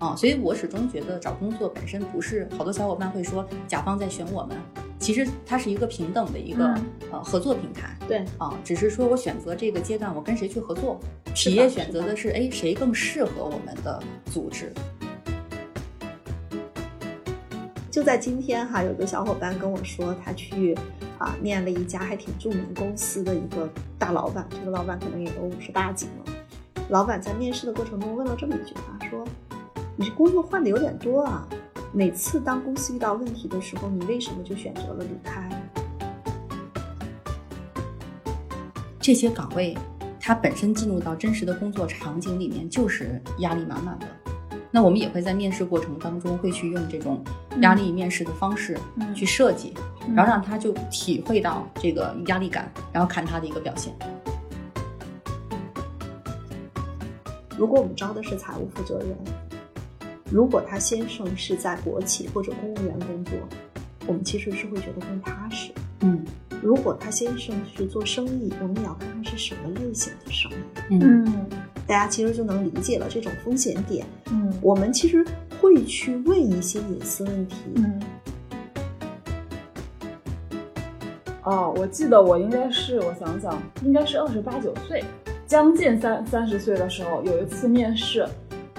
啊，所以我始终觉得找工作本身不是好多小伙伴会说甲方在选我们，其实它是一个平等的一个、嗯呃合作平台。对，啊，只是说我选择这个阶段我跟谁去合作，企业选择的是哎谁更适合我们的组织。就在今天哈，有个小伙伴跟我说，他去啊面了一家还挺著名公司的一个大老板，这个老板可能也都五十大几了。老板在面试的过程中问了这么一句话，说：“你这工作换的有点多啊，每次当公司遇到问题的时候，你为什么就选择了离开这些岗位，它本身进入到真实的工作场景里面就是压力满满的。那我们也会在面试过程当中会去用这种压力面试的方式嗯去设计，然后让他就体会到这个压力感，然后看他的一个表现。？”如果我们招的是财务负责人，如果他先生是在国企或者公务员工作，我们其实是会觉得更踏实。嗯如果他先生是做生意，我们也要看看是什么类型的生意。嗯嗯大家其实就能理解了这种风险点。嗯我们其实会去问一些隐私问题。嗯。哦，我记得我应该是，我想想，应该是二十八九岁，将近三三十岁的时候，有一次面试，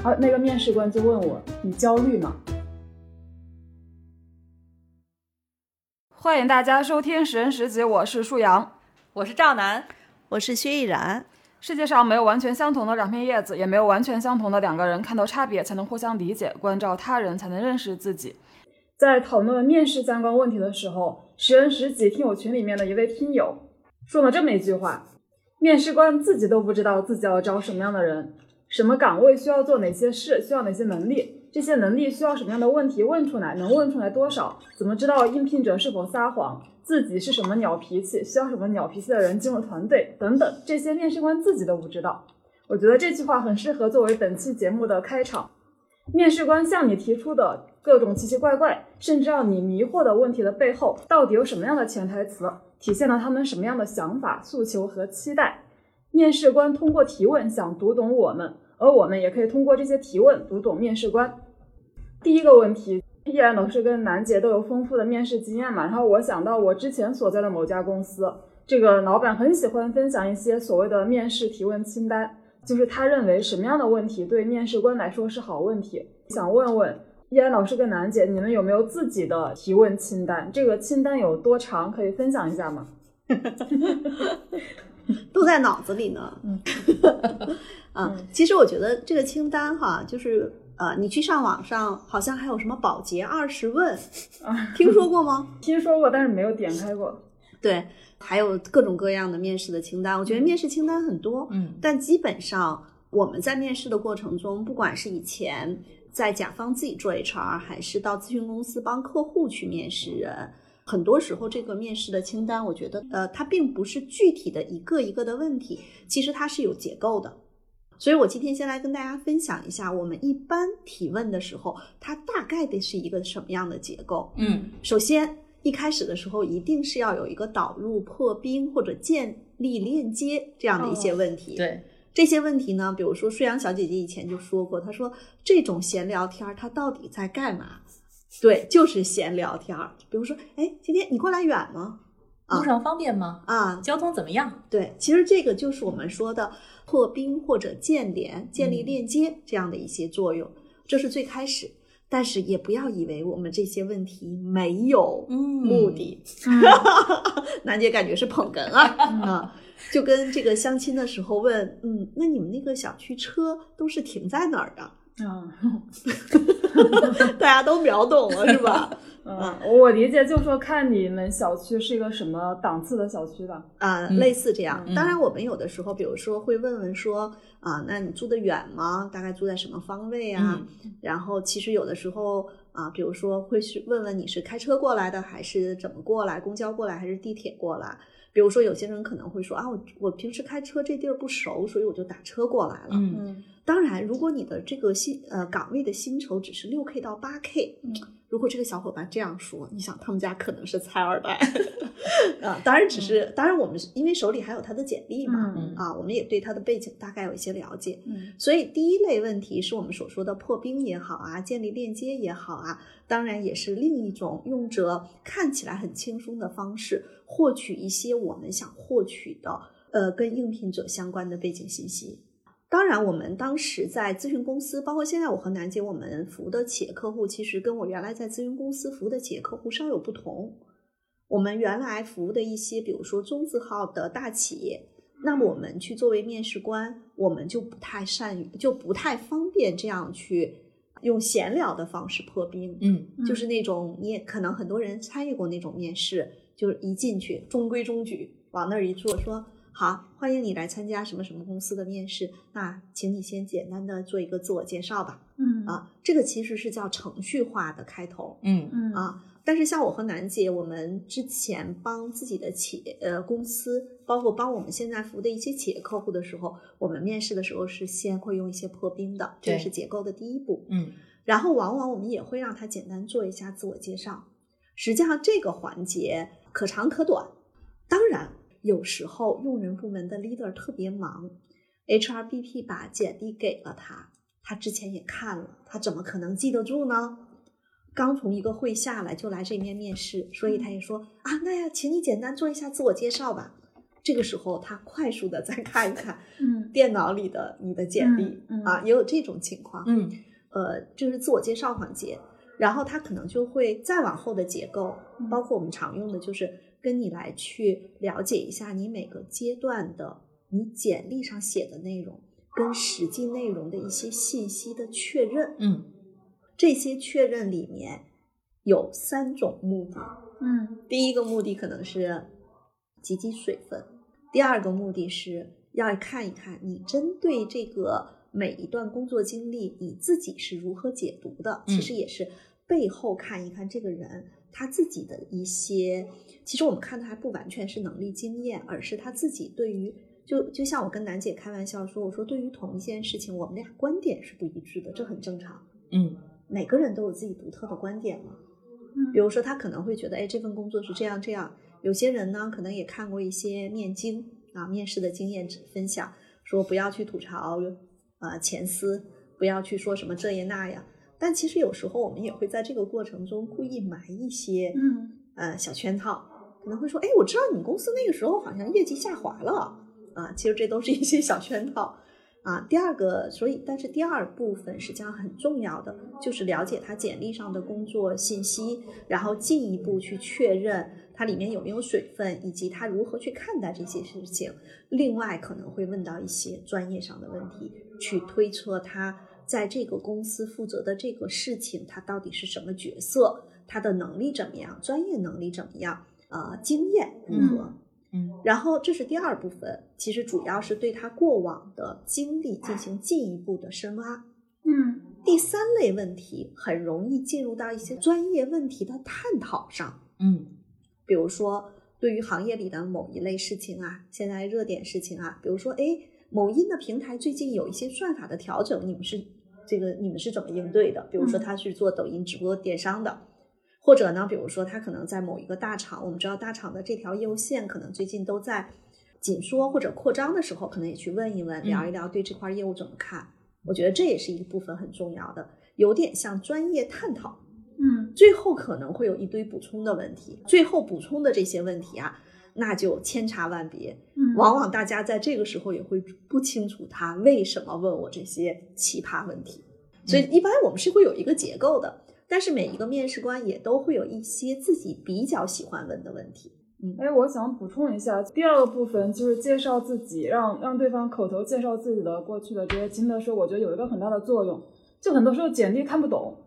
而那个面试官就问我：“你焦虑吗？”欢迎大家收听《十人十集》，我是舒阳。我是赵楠，我是薛逸然，世界上没有完全相同的两片叶子，也没有完全相同的两个人。看到差别，才能互相理解；关照他人，才能认识自己。在讨论面试相关问题的时候，十人十己听友群里面的一位听友说了这么一句话：面试官自己都不知道自己要招什么样的人，什么岗位需要做哪些事，需要哪些能力，这些能力需要什么样的问题问出来，能问出来多少？怎么知道应聘者是否撒谎？自己是什么鸟脾气，需要什么鸟脾气的人进入团队等等，这些面试官自己都不知道。我觉得这句话很适合作为本期节目的开场。面试官向你提出的各种奇奇怪怪，甚至让你迷惑的问题的背后，到底有什么样的潜台词，体现了他们什么样的想法、诉求和期待？面试官通过提问想读懂我们，而我们也可以通过这些提问读懂面试官。第一个问题，依然老师跟楠姐都有丰富的面试经验嘛，然后我想到我之前所在的某家公司，这个老板很喜欢分享一些所谓的面试提问清单，就是他认为什么样的问题对面试官来说是好问题。想问问依然老师跟楠姐，你们有没有自己的提问清单？这个清单有多长？可以分享一下吗？都在脑子里呢。嗯 啊，其实我觉得这个清单哈，就是呃，你去上网上好像还有什么保洁二十问，啊，听说过吗？听说过，但是没有点开过。对，还有各种各样的面试的清单。我觉得面试清单很多，嗯但基本上我们在面试的过程中，不管是以前在甲方自己做 HR，还是到咨询公司帮客户去面试人，很多时候这个面试的清单，我觉得呃，它并不是具体的一个一个的问题，其实它是有结构的。所以我今天先来跟大家分享一下，我们一般提问的时候，它大概的是一个什么样的结构。嗯首先，一开始的时候一定是要有一个导入、破冰或者建立链接这样的一些问题。，对，这些问题呢，比如说舒阳小姐姐以前就说过，她说这种闲聊天儿，它到底在干嘛？对，就是闲聊天儿。比如说，哎，今天你过来远吗？啊路上方便吗？啊，交通怎么样？对，其实这个就是我们说的破冰或者建联、建立链接这样的一些作用，这是最开始。但是也不要以为我们这些问题没有嗯目的，楠姐感觉是捧哏啊 啊，就跟这个相亲的时候问，嗯，那你们那个小区车都是停在哪儿的？啊，大家都秒懂了是吧？嗯，我理解就是说看你们小区是一个什么档次的小区吧。啊，嗯类似这样。嗯当然，我们有的时候，比如说会问问说，啊，那你住的远吗？大概住在什么方位啊？嗯然后其实有的时候啊，比如说会去问问你是开车过来的，还是怎么过来？公交过来还是地铁过来？比如说有些人可能会说啊，我我平时开车这地儿不熟，所以我就打车过来了。嗯。嗯。当然，如果你的这个薪呃岗位的薪酬只是六 k 到八 k，嗯如果这个小伙伴这样说，你想他们家可能是财二代 啊。当然，只是当然我们是因为手里还有他的简历嘛，嗯啊，我们也对他的背景大概有一些了解。嗯所以第一类问题是我们所说的破冰也好啊，建立链接也好啊，当然也是另一种用着看起来很轻松的方式获取一些我们想获取的呃跟应聘者相关的背景信息。当然，我们当时在咨询公司，包括现在我和楠姐我们服务的企业客户，其实跟我原来在咨询公司服务的企业客户稍有不同。我们原来服务的一些，比如说中字号的大企业，那么我们去作为面试官，我们就不太善于，就不太方便这样去用闲聊的方式破冰。嗯就是那种你也可能很多人参与过那种面试，就是一进去中规中矩，往那儿一坐，说好，欢迎你来参加什么什么公司的面试，那请你先简单的做一个自我介绍吧。嗯啊，这个其实是叫程序化的开头嗯嗯啊。但是像我和楠姐，我们之前帮自己的企业呃公司，包括帮我们现在服务的一些企业客户的时候，我们面试的时候是先会用一些破冰的，这是结构的第一步。嗯然后往往我们也会让他简单做一下自我介绍。实际上这个环节可长可短，当然有时候用人部门的 leader 特别忙，HRBP 把简历给了他，他之前也看了，他怎么可能记得住呢？刚从一个会下来就来这边面试，所以他也说啊，那呀，请你简单做一下自我介绍吧。这个时候他快速的再看一看嗯电脑里的你的简历、嗯嗯啊，也有这种情况。嗯呃，这是自我介绍环节，然后他可能就会再往后的结构，嗯包括我们常用的就是跟你来去了解一下你每个阶段的你简历上写的内容跟实际内容的一些信息的确认。嗯这些确认里面有三种目的，嗯第一个目的可能是积积水分，第二个目的是要看一看你针对这个每一段工作经历你自己是如何解读的，嗯其实也是背后看一看这个人他自己的一些，其实我们看的还不完全是能力经验，而是他自己对于。就就像我跟楠姐开玩笑说，我说对于同一件事情，我们俩观点是不一致的，这很正常。嗯每个人都有自己独特的观点嘛。嗯比如说，他可能会觉得，哎，这份工作是这样这样。有些人呢，可能也看过一些面经啊，面试的经验分享，说不要去吐槽啊前司，不要去说什么这呀那呀。但其实有时候我们也会在这个过程中故意埋一些嗯呃小圈套，可能会说，哎，我知道你们公司那个时候好像业绩下滑了啊，其实这都是一些小圈套。啊，第二个，所以但是第二部分实际上很重要的就是了解他简历上的工作信息，然后进一步去确认它里面有没有水分，以及他如何去看待这些事情。另外可能会问到一些专业上的问题，去推测他在这个公司负责的这个事情，他到底是什么角色，他的能力怎么样，专业能力怎么样，呃，经验如何。嗯然后这是第二部分，其实主要是对他过往的经历进行进一步的深挖。嗯第三类问题很容易进入到一些专业问题的探讨上，嗯比如说对于行业里的某一类事情啊，现在热点事情啊，比如说哎，某音的平台最近有一些算法的调整，你们是这个你们是怎么应对的？比如说他是做抖音直播电商的。或者呢，比如说他可能在某一个大厂，我们知道大厂的这条业务线可能最近都在紧缩或者扩张的时候，可能也去问一问、聊一聊对这块业务怎么看。我觉得这也是一部分很重要的，有点像专业探讨。嗯最后可能会有一堆补充的问题，最后补充的这些问题啊，那就千差万别。嗯，往往大家在这个时候也会不清楚他为什么问我这些奇葩问题，所以一般我们是会有一个结构的。但是每一个面试官也都会有一些自己比较喜欢问的问题。嗯哎，我想补充一下，第二个部分就是介绍自己，让让对方口头介绍自己的过去的这些经历的时候，我觉得有一个很大的作用。就很多时候简历看不懂，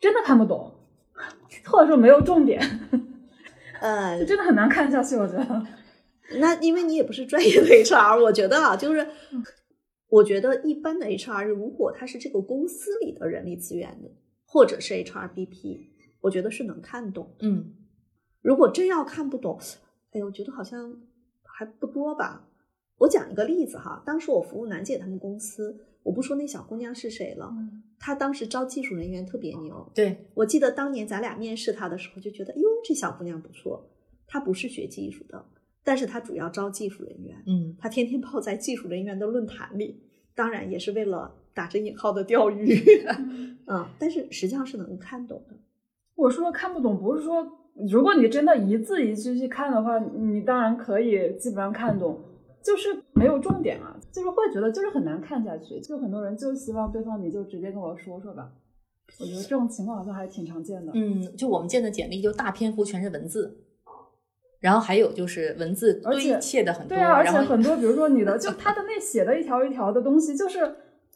真的看不懂，或者说没有重点，呃就，真的很难看下去。我觉得，那因为你也不是专业的 HR，我觉得啊，就是我觉得一般的 HR 如果他是这个公司里的人力资源的，或者是 HRBP，我觉得是能看懂。嗯如果真要看不懂，哎，我觉得好像还不多吧。我讲一个例子哈，当时我服务楠姐他们公司，我不说那小姑娘是谁了，嗯她当时招技术人员特别牛。对，我记得当年咱俩面试她的时候，就觉得哟，这小姑娘不错。她不是学技术的，但是她主要招技术人员，嗯，她天天泡在技术人员的论坛里，当然也是为了打着引号的钓鱼，嗯，但是实际上是能看懂的。我说看不懂，不是说如果你真的一字一句去看的话，你当然可以基本上看懂，就是没有重点啊，就是会觉得就是很难看下去，就很多人就希望对方你就直接跟我说说吧。我觉得这种情况好像还挺常见的。嗯，就我们见的简历就大篇幅全是文字，然后还有就是文字堆砌的很多，对啊，而且很多 比如说你的，就他的那写的一条一条的东西，就是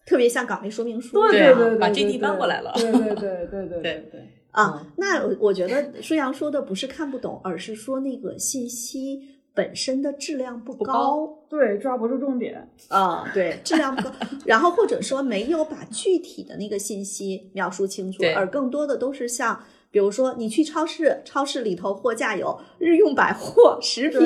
特别像岗位说明书，对对对对，把 JD 搬过来了，对对对对对对 对啊。那我觉得舒阳说的不是看不懂，而是说那个信息。本身的质量不不高高对，抓不住重点。啊，对，质量不高，然后或者说没有把具体的那个信息描述清楚，而更多的都是像。比如说，你去超市，超市里头货架有日用百货、食品，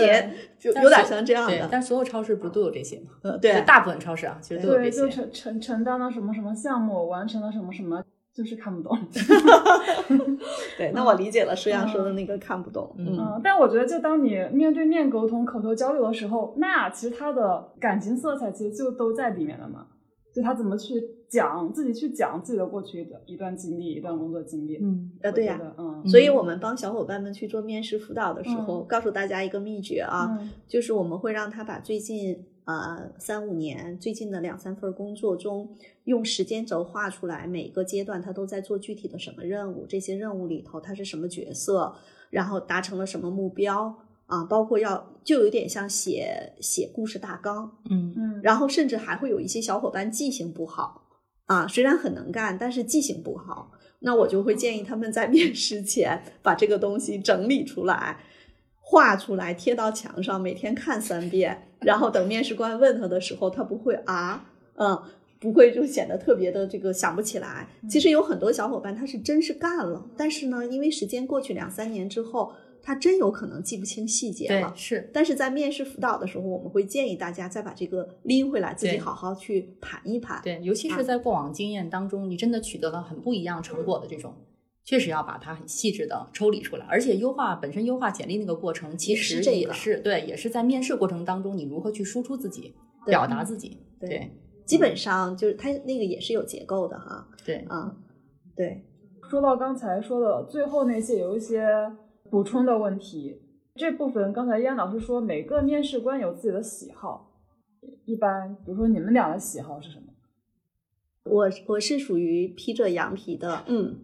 就有点像这样的。但所有超市不都有这些吗？呃，对就，大部分超市啊，其实都有对，这些。就承承承担了什么什么项目，完成了什么什么，就是看不懂。对，那我理解了舒阳说的那个看不懂。嗯嗯，但我觉得，就当你面对面沟通、口头交流的时候，那其实他的感情色彩其实就都在里面了嘛。就他怎么去讲自己去讲自己的过去的一段经历、一段工作经历。嗯，呃，对呀、我觉得嗯所以我们帮小伙伴们去做面试辅导的时候，嗯告诉大家一个秘诀啊，嗯就是我们会让他把最近呃三五年最近的两三份工作中，用时间轴画出来，每个阶段他都在做具体的什么任务，这些任务里头他是什么角色，然后达成了什么目标啊，包括要就有点像写写故事大纲，嗯。嗯，然后甚至还会有一些小伙伴记性不好啊，虽然很能干，但是记性不好。那我就会建议他们在面试前把这个东西整理出来，画出来贴到墙上，每天看三遍，然后等面试官问他的时候，他不会啊，嗯。不会就显得特别的这个想不起来。其实有很多小伙伴他是真是干了，但是呢，因为时间过去两三年之后，他真有可能记不清细节了，。是，但是在面试辅导的时候，我们会建议大家再把这个拎回来，自己好好去盘一盘。对，尤其啊是在过往经验当中，你真的取得了很不一样成果的这种，确实要把它很细致的抽离出来，而且优化本身优化简历那个过程，其也是实这个也是对，也是在面试过程当中，你如何去输出自己，表达自己，对对基本上就是它那个也是有结构的哈。对，啊，对，说到刚才说的最后那些有一些补充的问题，这部分刚才燕老师说每个面试官有自己的喜好，一般比如说你们俩的喜好是什么？我我是属于披着羊皮的，嗯，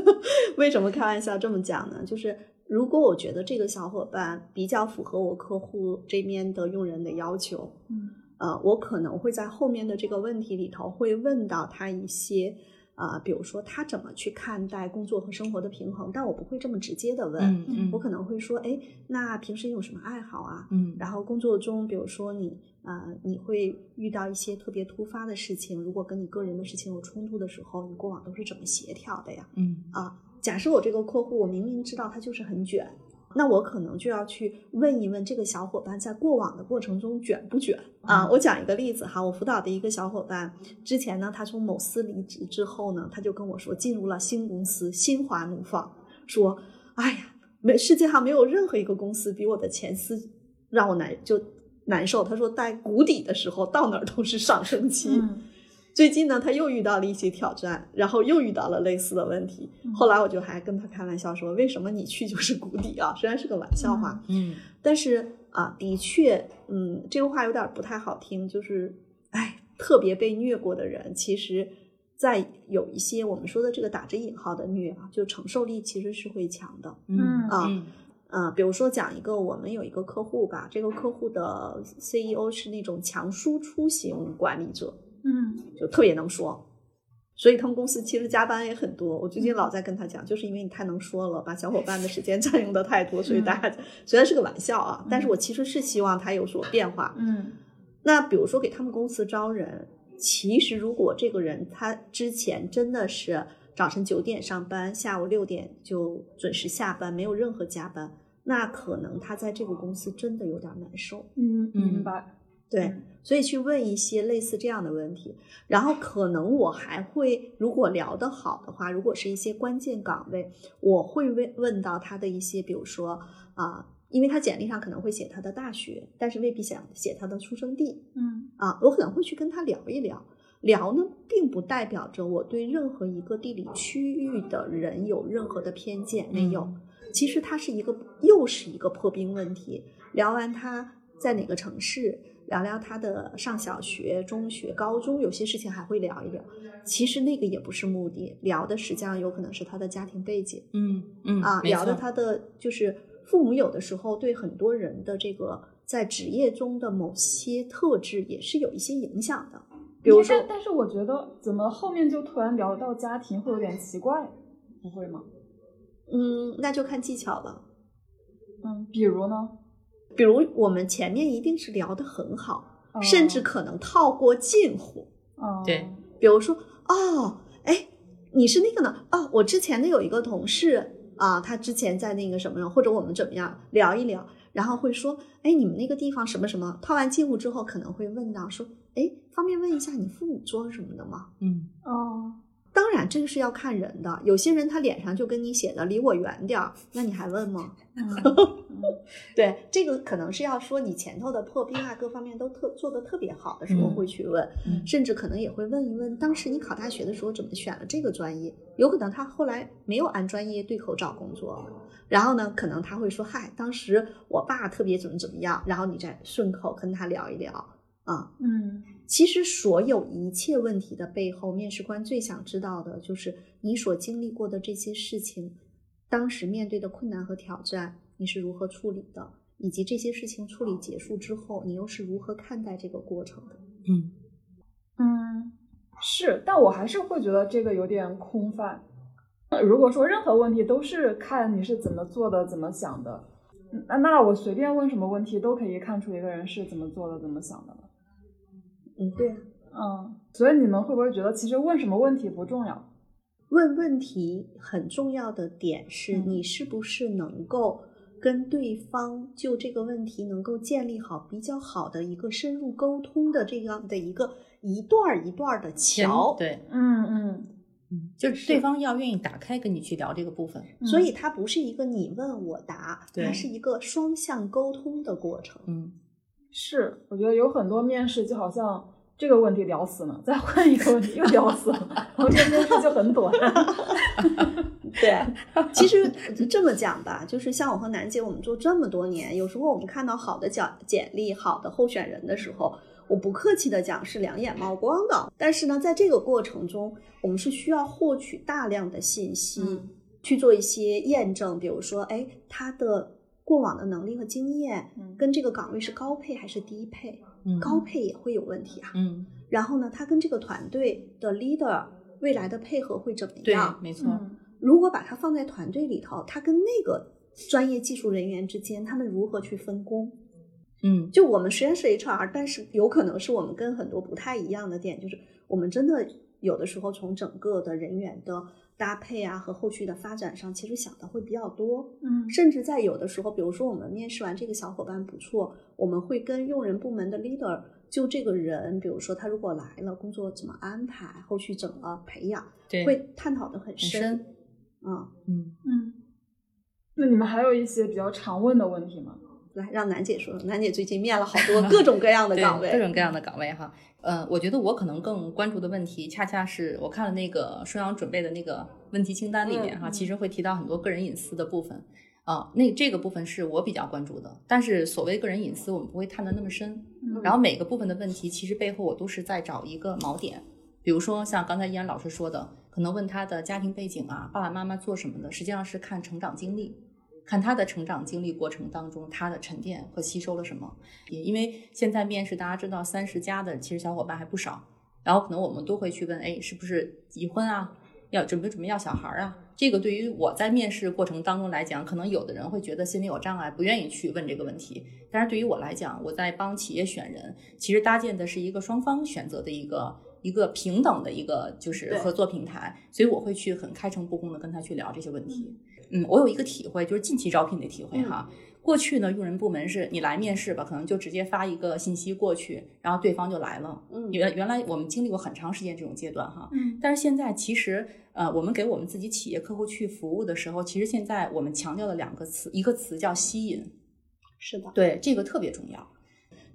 为什么开玩笑这么讲呢？就是如果我觉得这个小伙伴比较符合我客户这边的用人的要求，嗯呃，我可能会在后面的这个问题里头会问到他一些，啊，比如说他怎么去看待工作和生活的平衡，但我不会这么直接的问，嗯嗯，我可能会说，哎，那平时你有什么爱好啊？嗯然后工作中，比如说你啊、呃你会遇到一些特别突发的事情，如果跟你个人的事情有冲突的时候，你过往都是怎么协调的呀？嗯啊，假设我这个客户，我明明知道他就是很卷，那我可能就要去问一问这个小伙伴在过往的过程中卷不卷啊？嗯我讲一个例子哈，我辅导的一个小伙伴，之前呢，他从某司离职之后呢，他就跟我说进入了新公司，心花怒放，说，哎呀，没世界上没有任何一个公司比我的前司让我难就难受。他说在谷底的时候，到哪儿都是上升期。嗯最近呢，他又遇到了一些挑战，然后又遇到了类似的问题。嗯后来我就还跟他开玩笑说：“为什么你去就是谷底啊？”虽然是个玩笑话，嗯但是啊，的确，嗯，这个话有点不太好听，就是，哎，特别被虐过的人，其实，在有一些我们说的这个打着引号的虐啊，就承受力其实是会强的。嗯啊嗯嗯，比如说讲一个，我们有一个客户吧，这个客户的 CEO 是那种强输出型管理者，嗯就特别能说，所以他们公司其实加班也很多。我最近老在跟他讲，就是因为你太能说了，把小伙伴的时间占用的太多，所以大家虽然是个玩笑啊，但是我其实是希望他有所变化。嗯那比如说给他们公司招人，其实如果这个人他之前真的是早晨九点上班，下午六点就准时下班，没有任何加班，那可能他在这个公司真的有点难受。嗯，嗯明白。对，所以去问一些类似这样的问题，然后可能我还会，如果聊得好的话，如果是一些关键岗位，我会问问到他的一些，比如说啊，因为他简历上可能会写他的大学，但是未必想写他的出生地，嗯啊，我可能会去跟他聊一聊。聊呢，并不代表着我对任何一个地理区域的人有任何的偏见，没有。其实它是一个，又是一个破冰问题。聊完他在哪个城市，聊聊他的上小学、中学、高中，有些事情还会聊一聊。其实那个也不是目的，聊的实际上有可能是他的家庭背景，嗯嗯啊，聊的他的就是父母有的时候对很多人的这个在职业中的某些特质也是有一些影响的。比如说但，是我觉得怎么后面就突然聊到家庭会有点奇怪，不会吗？嗯，那就看技巧了。嗯，比如呢？比如我们前面一定是聊得很好，哦甚至可能套过近乎。哦，对比如说，哦，哎，你是那个呢？哦，我之前的有一个同事啊，他之前在那个什么，或者我们怎么样聊一聊，然后会说，哎，你们那个地方什么什么，套完近乎之后，可能会问到说，哎，方便问一下你父母做什么的吗？嗯哦，当然，这个是要看人的，有些人他脸上就跟你写的离我远点儿，那你还问吗？嗯 对，这个可能是要说你前头的破冰啊，各方面都特做的特别好的时候嗯会去问，嗯甚至可能也会问一问，当时你考大学的时候怎么选了这个专业？有可能他后来没有按专业对口找工作，然后呢，可能他会说，嗨，当时我爸特别怎么怎么样，然后你再顺口跟他聊一聊啊。嗯其实所有一切问题的背后，面试官最想知道的就是你所经历过的这些事情，当时面对的困难和挑战，你是如何处理的，以及这些事情处理结束之后，你又是如何看待这个过程的。嗯嗯，是，但我还是会觉得这个有点空泛。呃如果说任何问题都是看你是怎么做的、怎么想的，嗯那那我随便问什么问题都可以看出一个人是怎么做的、怎么想的了。嗯，对啊。嗯，所以你们会不会觉得其实问什么问题不重要？问问题很重要的点是嗯你是不是能够跟对方就这个问题能够建立好比较好的一个深入沟通的这样的一个一段儿一段儿的桥。对，嗯嗯嗯，就是对方要愿意打开跟你去聊这个部分。所以它不是一个你问我答，对它是一个双向沟通的过程。嗯是，我觉得有很多面试就好像这个问题聊死了，再换一个问题又聊死了，然后这个面试就很短。对，其实这么讲吧，就是像我和楠姐，我们做这么多年，有时候我们看到好的简简历、好的候选人的时候，我不客气的讲是两眼冒光的。但是呢，在这个过程中，我们是需要获取大量的信息，嗯去做一些验证，比如说，哎，他的过往的能力和经验嗯跟这个岗位是高配还是低配？嗯高配也会有问题啊。嗯，然后呢，他跟这个团队的 leader 未来的配合会怎么样对样？，没错。嗯如果把它放在团队里头，他跟那个专业技术人员之间，他们如何去分工？嗯就我们虽然是 HR，但是有可能是我们跟很多不太一样的点，就是我们真的有的时候从整个的人员的搭配啊和后续的发展上，其实想的会比较多。嗯甚至在有的时候，比如说我们面试完这个小伙伴不错，我们会跟用人部门的 leader 就这个人，比如说他如果来了，工作怎么安排，后续怎么培养，对，会探讨的很很深。深。嗯，嗯，嗯，那你们还有一些比较常问的问题吗？来让楠姐说说，楠姐最近面了好多 各种各样的岗位，各种各样的岗位哈。呃，我觉得我可能更关注的问题，恰恰是我看了那个舒阳准备的那个问题清单里面哈，其实会提到很多个人隐私的部分啊、那这个部分是我比较关注的。但是所谓个人隐私，我们不会探得那么深。嗯然后每个部分的问题，其实背后我都是在找一个锚点。比如说像刚才依然老师说的，可能问他的家庭背景啊，爸爸妈妈做什么的，实际上是看成长经历，看他的成长经历过程当中他的沉淀和吸收了什么。也因为现在面试大家知道三十加的其实小伙伴还不少，然后可能我们都会去问，哎，是不是已婚啊？要准备准备要小孩啊？这个对于我在面试过程当中来讲，可能有的人会觉得心里有障碍，不愿意去问这个问题。但是对于我来讲，我在帮企业选人，其实搭建的是一个双方选择的一个一个平等的一个就是合作平台，所以我会去很开诚布公的跟他去聊这些问题。嗯，我有一个体会，就是近期招聘的体会哈。过去呢，用人部门是你来面试吧，可能就直接发一个信息过去，然后对方就来了。嗯原原来我们经历过很长时间这种阶段哈，嗯但是现在其实呃，我们给我们自己企业客户去服务的时候，其实现在我们强调的两个词，一个词叫吸引，是的，对这个特别重要。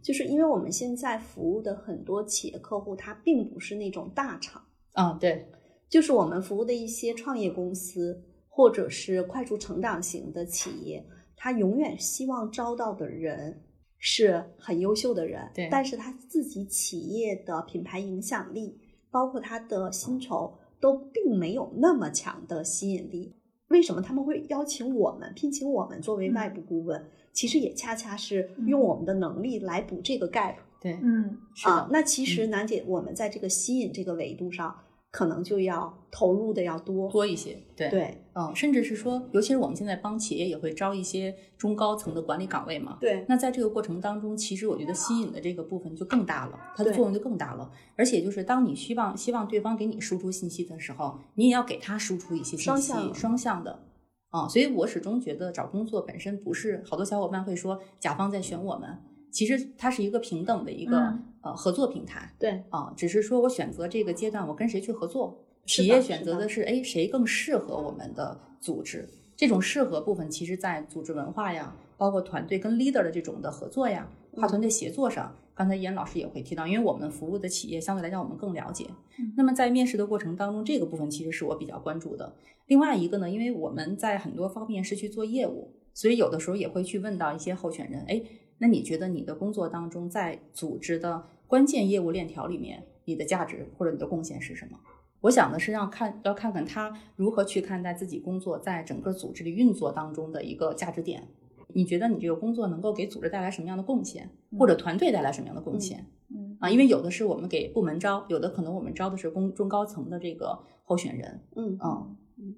就是因为我们现在服务的很多企业客户，他并不是那种大厂，啊，对，就是我们服务的一些创业公司或者是快速成长型的企业，他永远希望招到的人是很优秀的人，对但是他自己企业的品牌影响力，包括他的薪酬，都并没有那么强的吸引力。为什么他们会邀请我们聘请我们作为外部顾问？其实也恰恰是用我们的能力来补这个 gap。对，嗯是的，啊，那其实楠姐，我们在这个吸引这个维度上，可能就要投入的要多。多一些，对，对嗯，甚至是说，尤其是我们现在帮企业也会招一些中高层的管理岗位嘛。对那在这个过程当中，其实我觉得吸引的这个部分就更大了，它的作用就更大了。而且就是当你希望希望对方给你输出信息的时候，你也要给他输出一些信息，双向双向的。啊、所以我始终觉得找工作本身不是好多小伙伴会说甲方在选我们，其实它是一个平等的一个、嗯呃合作平台。对啊，只是说我选择这个阶段，我跟谁去合作。企业选择的的是，哎，谁更适合我们的组织？这种适合部分，其实在组织文化呀，包括团队跟 leader 的这种的合作呀，跨团队协作上，刚才严老师也会提到，因为我们服务的企业相对来讲我们更了解。嗯那么在面试的过程当中，这个部分其实是我比较关注的。另外一个呢，因为我们在很多方面是去做业务，所以有的时候也会去问到一些候选人，哎，那你觉得你的工作当中，在组织的关键业务链条里面，你的价值或者你的贡献是什么？我想的是让看要看看他如何去看待自己工作在整个组织的运作当中的一个价值点。你觉得你这个工作能够给组织带来什么样的贡献，或者团队带来什么样的贡献？嗯啊，因为有的是我们给部门招，有的可能我们招的是公中高层的这个候选人。嗯嗯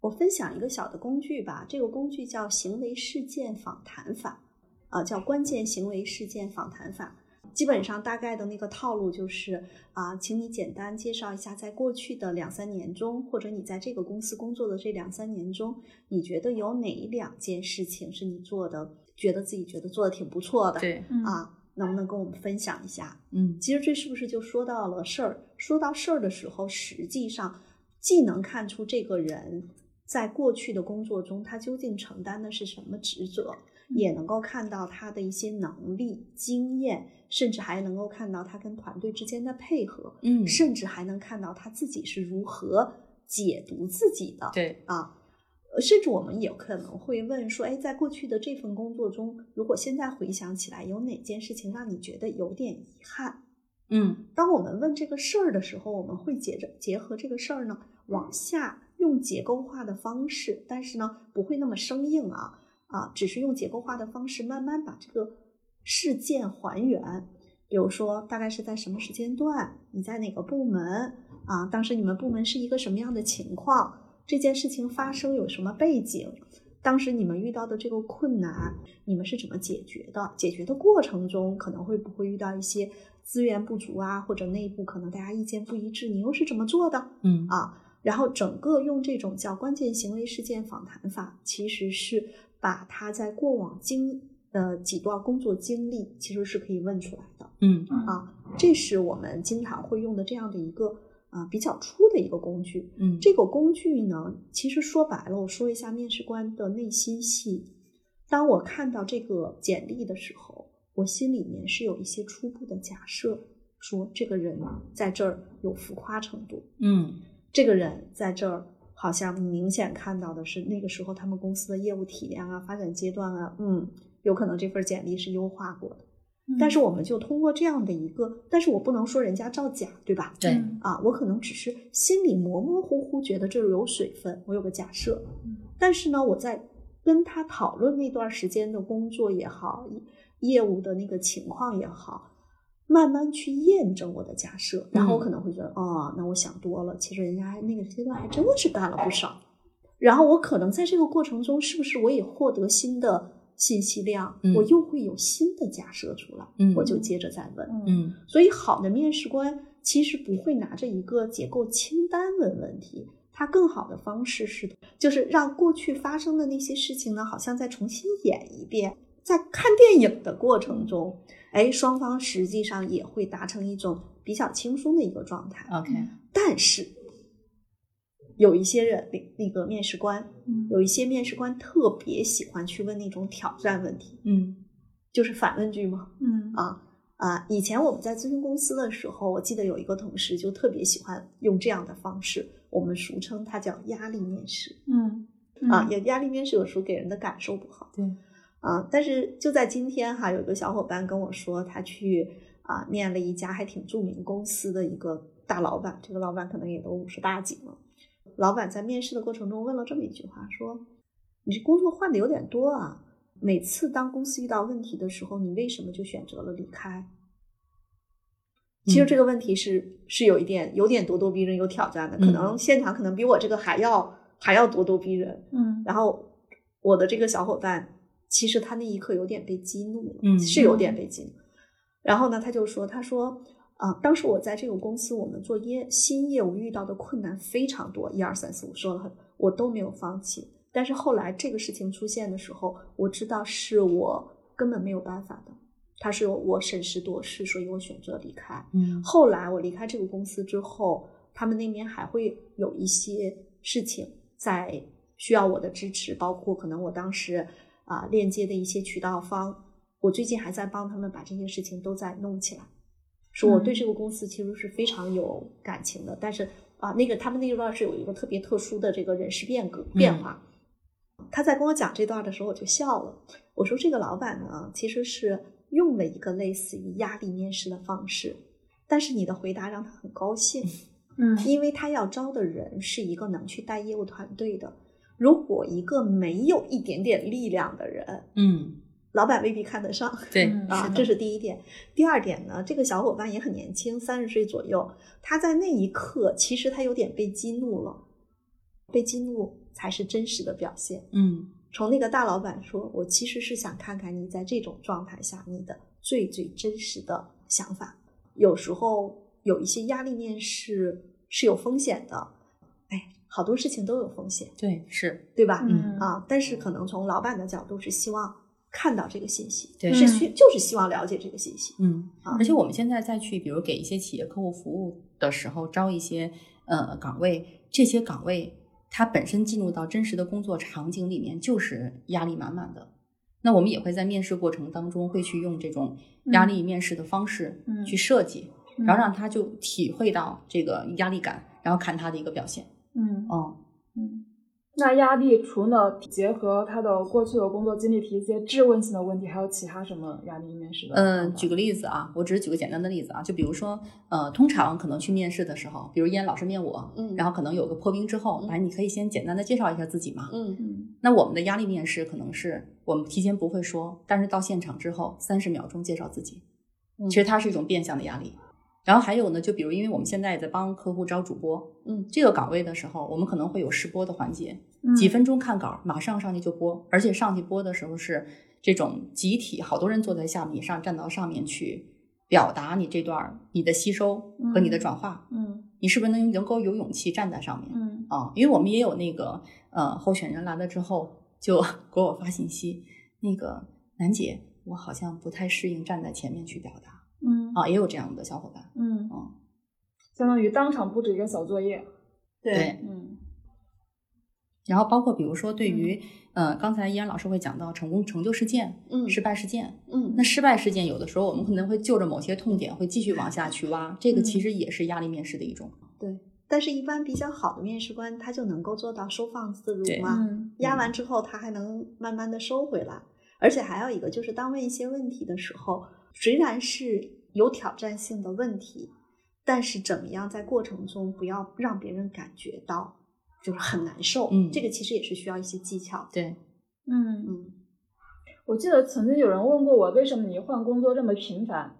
我分享一个小的工具吧，这个工具叫行为事件访谈法，啊、叫关键行为事件访谈法。基本上大概的那个套路就是啊、请你简单介绍一下，在过去的两三年中，或者你在这个公司工作的这两三年中，你觉得有哪两件事情是你做的，觉得自己觉得做的挺不错的？对，嗯啊，能不能跟我们分享一下？嗯其实这是不是就说到了事儿？说到事儿的时候，实际上既能看出这个人在过去的工作中他究竟承担的是什么职责，也能够看到他的一些能力、经验，甚至还能够看到他跟团队之间的配合，嗯，甚至还能看到他自己是如何解读自己的。对，啊，呃甚至我们也可能会问说，哎，在过去的这份工作中，如果现在回想起来，有哪件事情让你觉得有点遗憾？嗯当我们问这个事儿的时候，我们会结着结合这个事儿呢，往下用结构化的方式，但是呢，不会那么生硬啊啊，只是用结构化的方式慢慢把这个事件还原。比如说，大概是在什么时间段，你在哪个部门啊？当时你们部门是一个什么样的情况？这件事情发生有什么背景？当时你们遇到的这个困难，你们是怎么解决的？解决的过程中可能会不会遇到一些资源不足啊，或者内部可能大家意见不一致，你又是怎么做的嗯啊？然后整个用这种叫关键行为事件访谈法，其实是把他在过往经呃几段工作经历，其实是可以问出来的。嗯啊，这是我们经常会用的这样的一个啊、比较粗的一个工具。嗯，这个工具呢，其实说白了，我说一下面试官的内心戏。当我看到这个简历的时候，我心里面是有一些初步的假设，说这个人在这儿有浮夸程度，嗯这个人在这儿好像明显看到的是那个时候他们公司的业务体量啊、发展阶段啊，嗯，有可能这份简历是优化过的。但是我们就通过这样的一个，但是我不能说人家造假，对吧？对，嗯啊，我可能只是心里模模糊糊觉得这儿有水分，我有个假设，但是呢，我在跟他讨论那段时间的工作也好，业务的那个情况也好，慢慢去验证我的假设，然后我可能会觉得，哦，那我想多了，其实人家还那个阶段还真的是干了不少，然后我可能在这个过程中，是不是我也获得新的信息量，嗯。我又会有新的假设出来，嗯我就接着再问，嗯。所以，好的面试官其实不会拿着一个结构清单问问题，他更好的方式是，就是让过去发生的那些事情呢，好像再重新演一遍。在看电影的过程中，哎，双方实际上也会达成一种比较轻松的一个状态。OK，但是有一些人，那那个面试官，有一些面试官特别喜欢去问那种挑战问题，嗯就是反问句嘛。嗯啊啊！以前我们在咨询公司的时候，我记得有一个同事就特别喜欢用这样的方式，我们俗称它叫压力面试嗯啊。也压力面试有时候给人的感受不好，对啊。但是就在今天哈，有一个小伙伴跟我说，他去啊面了一家还挺著名公司的一个大老板，这个老板可能也都五十大几了。老板在面试的过程中问了这么一句话，说：“你这工作换的有点多啊。”每次当公司遇到问题的时候，你为什么就选择了离开？其实这个问题是、是有一点有点咄咄逼人、有挑战的，可能现场可能比我这个还要还要咄咄逼人。嗯然后我的这个小伙伴，其实他那一刻有点被激怒了，嗯是有点被激怒。然后呢，他就说，他说啊、当时我在这个公司，我们做业新业务遇到的困难非常多，一二三四五说了很，我都没有放弃。但是后来这个事情出现的时候，我知道是我根本没有办法的，他是我审时度势，所以我选择离开。嗯后来我离开这个公司之后，他们那边还会有一些事情在需要我的支持，包括可能我当时啊、链接的一些渠道方，我最近还在帮他们把这些事情都在弄起来。说我对这个公司其实是非常有感情的，但是啊，那个他们那一段是有一个特别特殊的这个人事变革变化。他在跟我讲这段的时候，我就笑了。我说这个老板呢，其实是用了一个类似于压力面试的方式，但是你的回答让他很高兴，嗯因为他要招的人是一个能去带业务团队的。如果一个没有一点点力量的人，嗯，老板未必看得上。对嗯啊，这是第一点。第二点呢，这个小伙伴也很年轻，三十岁左右。他在那一刻，其实他有点被激怒了，被激怒才是真实的表现。嗯从那个大老板说，我其实是想看看你在这种状态下你的最最真实的想法。有时候有一些压力面试是有风险的，哎，好多事情都有风险，对是对吧？嗯啊，但是可能从老板的角度是希望看到这个信息，对是需就是希望了解这个信息。嗯，啊而且我们现在再去，比如给一些企业客户服务的时候，招一些呃岗位，这些岗位它本身进入到真实的工作场景里面，就是压力满满的。那我们也会在面试过程当中，会去用这种压力面试的方式嗯去设计，嗯然后让他就体会到这个压力感，然后看他的一个表现。嗯。哦，嗯，那压力除了结合他的过去的工作经历提一些质问性的问题，还有其他什么压力面试的？嗯，举个例子啊，我只是举个简单的例子啊，就比如说，呃，通常可能去面试的时候，比如燕老师面我，嗯。然后可能有个破冰之后，嗯。哎，你可以先简单的介绍一下自己嘛。嗯。嗯那我们的压力面试可能是我们提前不会说，但是到现场之后三十秒钟介绍自己，嗯其实它是一种变相的压力。然后还有呢，就比如因为我们现在也在帮客户招主播，嗯。这个岗位的时候，我们可能会有试播的环节，嗯。几分钟看稿，马上上去就播，而且上去播的时候是这种集体，好多人坐在下面，你上站到上面去表达你这段儿你的吸收和你的转化，嗯。你是不是能能够有勇气站在上面？嗯。啊，因为我们也有那个呃候选人来了之后就给我发信息，那个楠姐，我好像不太适应站在前面去表达嗯啊，也有这样的小伙伴，嗯嗯，相当于当场布置一个小作业。对。嗯然后包括比如说对于、呃刚才依然老师会讲到成功成就事件、嗯失败事件，嗯那失败事件有的时候我们可能会就着某些痛点会继续往下去挖，这个其实也是压力面试的一种。对，但是一般比较好的面试官，他就能够做到收放自如对嘛。嗯压完之后，他还能慢慢的收回来。而且还有一个，就是当问一些问题的时候，虽然是有挑战性的问题，但是怎么样在过程中不要让别人感觉到就是很难受。嗯这个其实也是需要一些技巧。对，嗯，嗯我记得曾经有人问过我，为什么你换工作这么频繁？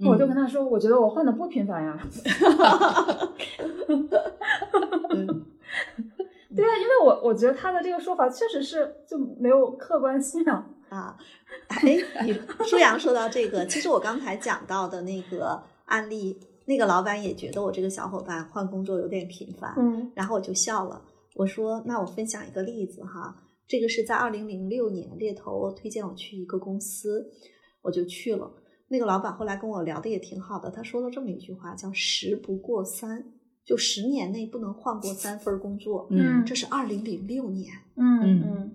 嗯我就跟他说，我觉得我换的不频繁呀。嗯对啊，因为我我觉得他的这个说法确实是就没有客观性啊。啊，哎，你舒阳说到这个，其实我刚才讲到的那个案例，那个老板也觉得我这个小伙伴换工作有点频繁，嗯然后我就笑了，我说那我分享一个例子哈，这个是在二零零六年猎头推荐我去一个公司，我就去了。那个老板后来跟我聊的也挺好的，他说了这么一句话，叫“十不过三”，就十年内不能换过三份工作。嗯这是二零零六年。嗯嗯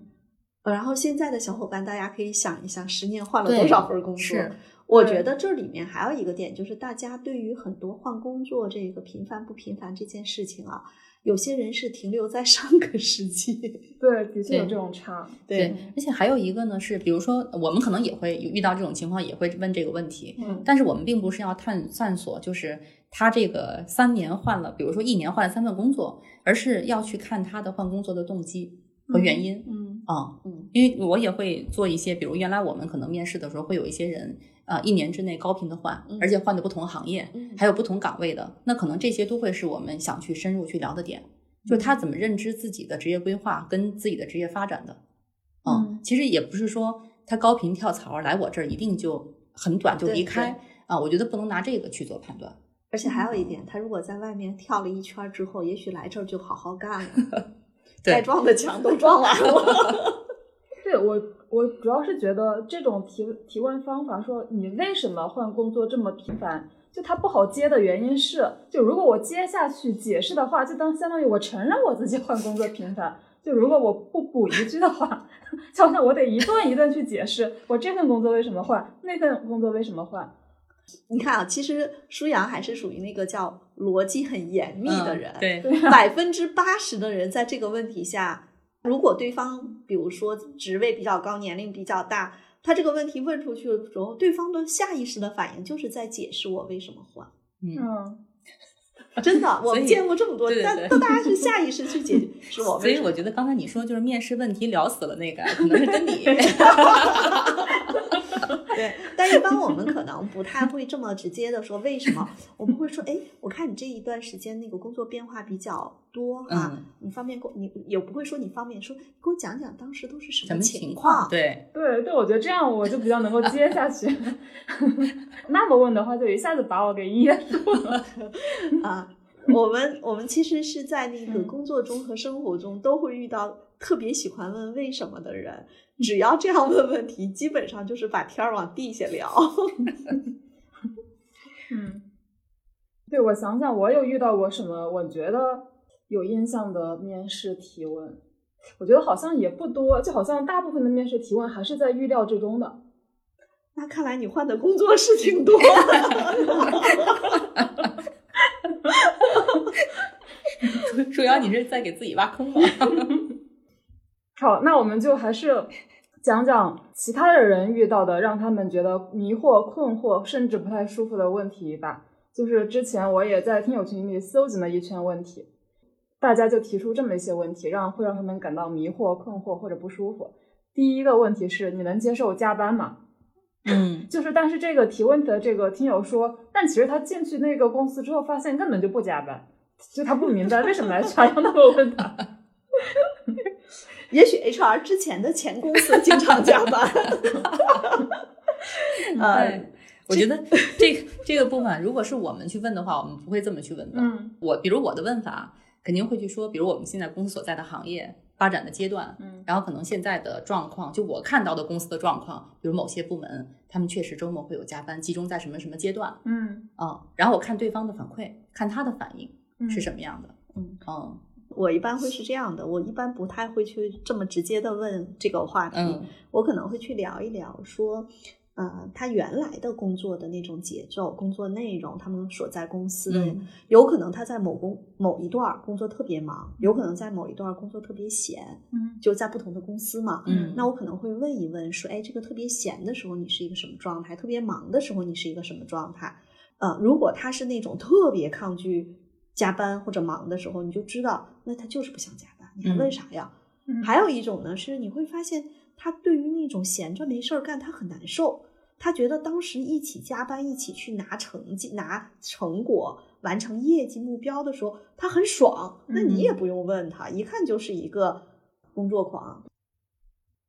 然后现在的小伙伴，大家可以想一想，十年换了多少份工作？是我觉得这里面还有一个点，就是大家对于很多换工作这个频繁不频繁这件事情啊，有些人是停留在上个世纪。对，的确有这种差。对，而且还有一个呢是，比如说我们可能也会遇到这种情况，也会问这个问题，嗯但是我们并不是要探探索，就是他这个三年换了，比如说一年换了三份工作，而是要去看他的换工作的动机和原因。嗯啊、嗯。因为我也会做一些，比如原来我们可能面试的时候会有一些人，啊、一年之内高频的换嗯，而且换的不同行业，嗯还有不同岗位的，那可能这些都会是我们想去深入去聊的点，就是他怎么认知自己的职业规划跟自己的职业发展的。啊嗯其实也不是说他高频跳槽来我这儿一定就很短就离开。啊，我觉得不能拿这个去做判断。而且还有一点，他如果在外面跳了一圈之后，也许来这儿就好好干了，对 该撞的墙都撞完了。对我，我主要是觉得这种提提问方法，说你为什么换工作这么频繁，就他不好接的原因是，就如果我接下去解释的话，就当相当于我承认我自己换工作频繁。就如果我不补一句的话，就好像我得一段一段去解释，我这份工作为什么换，那份工作为什么换。你看啊，其实舒阳还是属于那个叫逻辑很严密的人，嗯对，百分之八十的人在这个问题下，如果对方比如说职位比较高、年龄比较大，他这个问题问出去的时候，对方的下意识的反应就是在解释我为什么换。嗯，嗯，真的，我们见过这么多，对对对但但大家是下意识去解 释我所以为什么。我觉得刚才你说就是面试问题聊死了那个，可能是跟你对，但一般我们可能不太会这么直接的说为什么，我们会说，哎，我看你这一段时间那个工作变化比较多啊，嗯你方便给我，你也不会说你方便说，给我讲讲当时都是什什么情情况？对，对对，我觉得这样我就比较能够接下去。那么问的话，就一下子把我给噎住了。啊，我们我们其实是在那个嗯工作中和生活中都会遇到特别喜欢问为什么的人，只要这样问问题，基本上就是把天儿往地下聊。嗯，对，我想想，我有遇到过什么？我觉得有印象的面试提问，我觉得好像也不多，就好像大部分的面试提问还是在预料之中的。那看来你换的工作是挺多的。舒瑶，你是在给自己挖坑吗？好，那我们就还是讲讲其他的人遇到的让他们觉得迷惑、困惑，甚至不太舒服的问题吧。就是之前我也在听友群里搜集了一圈问题，大家就提出这么一些问题，让会让他们感到迷惑、困惑或者不舒服。第一个问题是你能接受加班吗？嗯，就是，但是这个提问的这个听友说，但其实他进去那个公司之后，发现根本就不加班，就他不明白为什么 HR 要那么问他。也许 HR 之前的前公司经常加班。呃，对，我觉得这个这个部分，如果是我们去问的话，我们不会这么去问的。嗯。我比如我的问法，肯定会去说，比如我们现在公司所在的行业发展的阶段，嗯。然后可能现在的状况，就我看到的公司的状况，比如某些部门，他们确实周末会有加班，集中在什么什么阶段，嗯。嗯，然后我看对方的反馈，看他的反应嗯。是什么样的，嗯嗯我一般会是这样的，我一般不太会去这么直接的问这个话题，嗯我可能会去聊一聊说。呃，他原来的工作的那种节奏、工作内容，他们所在公司的，嗯有可能他在某工某一段儿工作特别忙，有可能在某一段儿工作特别闲，嗯就在不同的公司嘛。嗯，那我可能会问一问，说，哎，这个特别闲的时候你是一个什么状态？特别忙的时候你是一个什么状态？呃，如果他是那种特别抗拒加班或者忙的时候，你就知道，那他就是不想加班，你还问嗯啥呀？嗯还有一种呢，是你会发现他对于那种闲着没事儿干，他很难受。他觉得当时一起加班，一起去拿成绩、拿成果、完成业绩目标的时候，他很爽。那你也嗯不用问他，一看就是一个工作狂。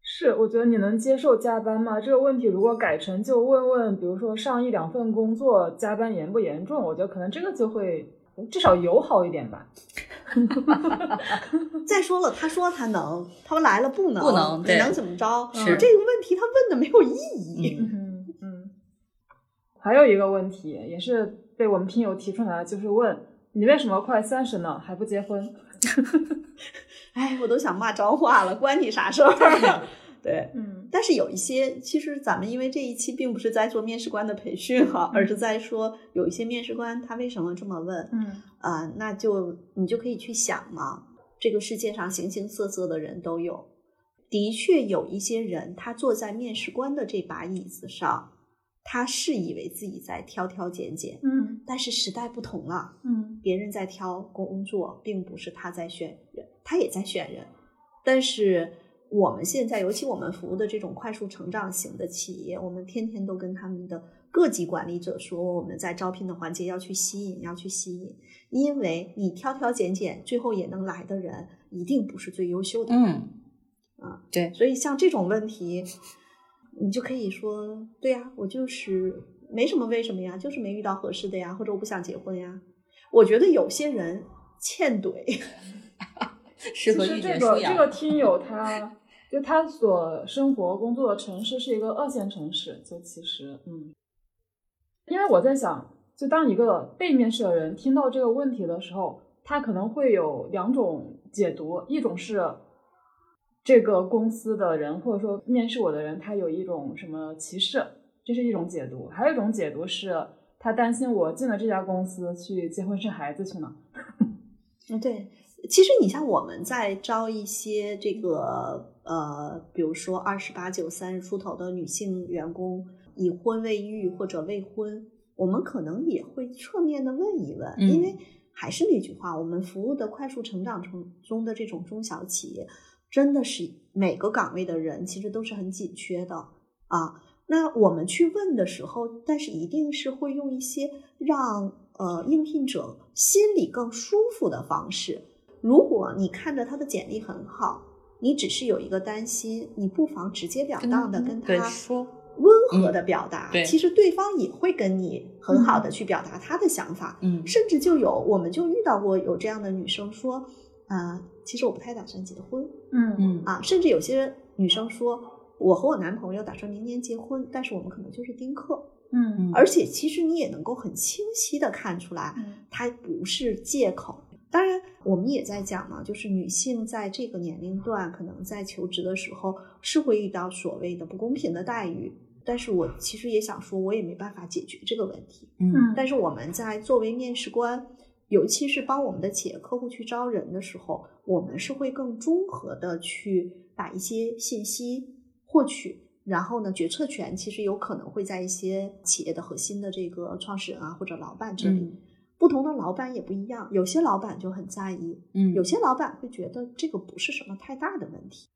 是，我觉得你能接受加班吗？这个问题如果改成就问问，比如说上一两份工作加班严不严重，我觉得可能这个就会至少友好一点吧。再说了，他说他能，他们来了不能，不能，你能怎么着？是这个问题他问的没有意义。嗯嗯。还有一个问题也是被我们听友提出来的，就是问你为什么快三十了还不结婚？哎，我都想骂脏话了，关你啥事儿？对，嗯，但是有一些，其实咱们因为这一期并不是在做面试官的培训哈，而是在说有一些面试官他为什么这么问？嗯啊、那就你就可以去想嘛，这个世界上形形色色的人都有，的确有一些人他坐在面试官的这把椅子上，他是以为自己在挑挑拣拣，嗯但是时代不同了。嗯别人在挑工作，并不是他在选人，他也在选人。但是我们现在，尤其我们服务的这种快速成长型的企业，我们天天都跟他们的各级管理者说，我们在招聘的环节要去吸引，要去吸引，因为你挑挑拣拣，最后也能来的人，一定不是最优秀的。嗯，啊，对，所以像这种问题，你就可以说，对呀，我就是没什么为什么呀，就是没遇到合适的呀，或者我不想结婚呀。我觉得有些人欠怼，适合其实这。个这个听友他就他所生活工作的城市是一个二线城市，就其实嗯，因为我在想，就当一个被面试的人听到这个问题的时候，他可能会有两种解读，一种是这个公司的人或者说面试我的人，他有一种什么歧视，这是一种解读；还有一种解读是他担心我进了这家公司去结婚生孩子去呢。嗯，对。其实你像我们在招一些这个呃，比如说二十八九、三十出头的女性员工，已婚未育或者未婚，我们可能也会侧面的问一问，嗯因为还是那句话，我们服务的快速成长中中的这种中小企业，真的是每个岗位的人其实都是很紧缺的啊。那我们去问的时候，但是一定是会用一些让呃应聘者心里更舒服的方式。如果你看着他的简历很好，你只是有一个担心，你不妨直截了当的跟他说，温和的表达，对其实对方也会跟你很好的去表达他的想法。嗯甚至就有我们就遇到过有这样的女生说，啊、其实我不太打算结婚嗯嗯啊，甚至有些女生说，我和我男朋友打算明年结婚，但是我们可能就是丁克，嗯嗯而且其实你也能够很清晰的看出来，嗯它不是借口。当然，我们也在讲嘛，就是女性在这个年龄段，可能在求职的时候是会遇到所谓的不公平的待遇。但是我其实也想说，我也没办法解决这个问题。嗯嗯但是我们在作为面试官，尤其是帮我们的企业客户去招人的时候，我们是会更综合的去把一些信息获取，然后呢，决策权其实有可能会在一些企业的核心的这个创始人啊或者老板这里。嗯不同的老板也不一样，有些老板就很在意，嗯，有些老板会觉得这个不是什么太大的问题。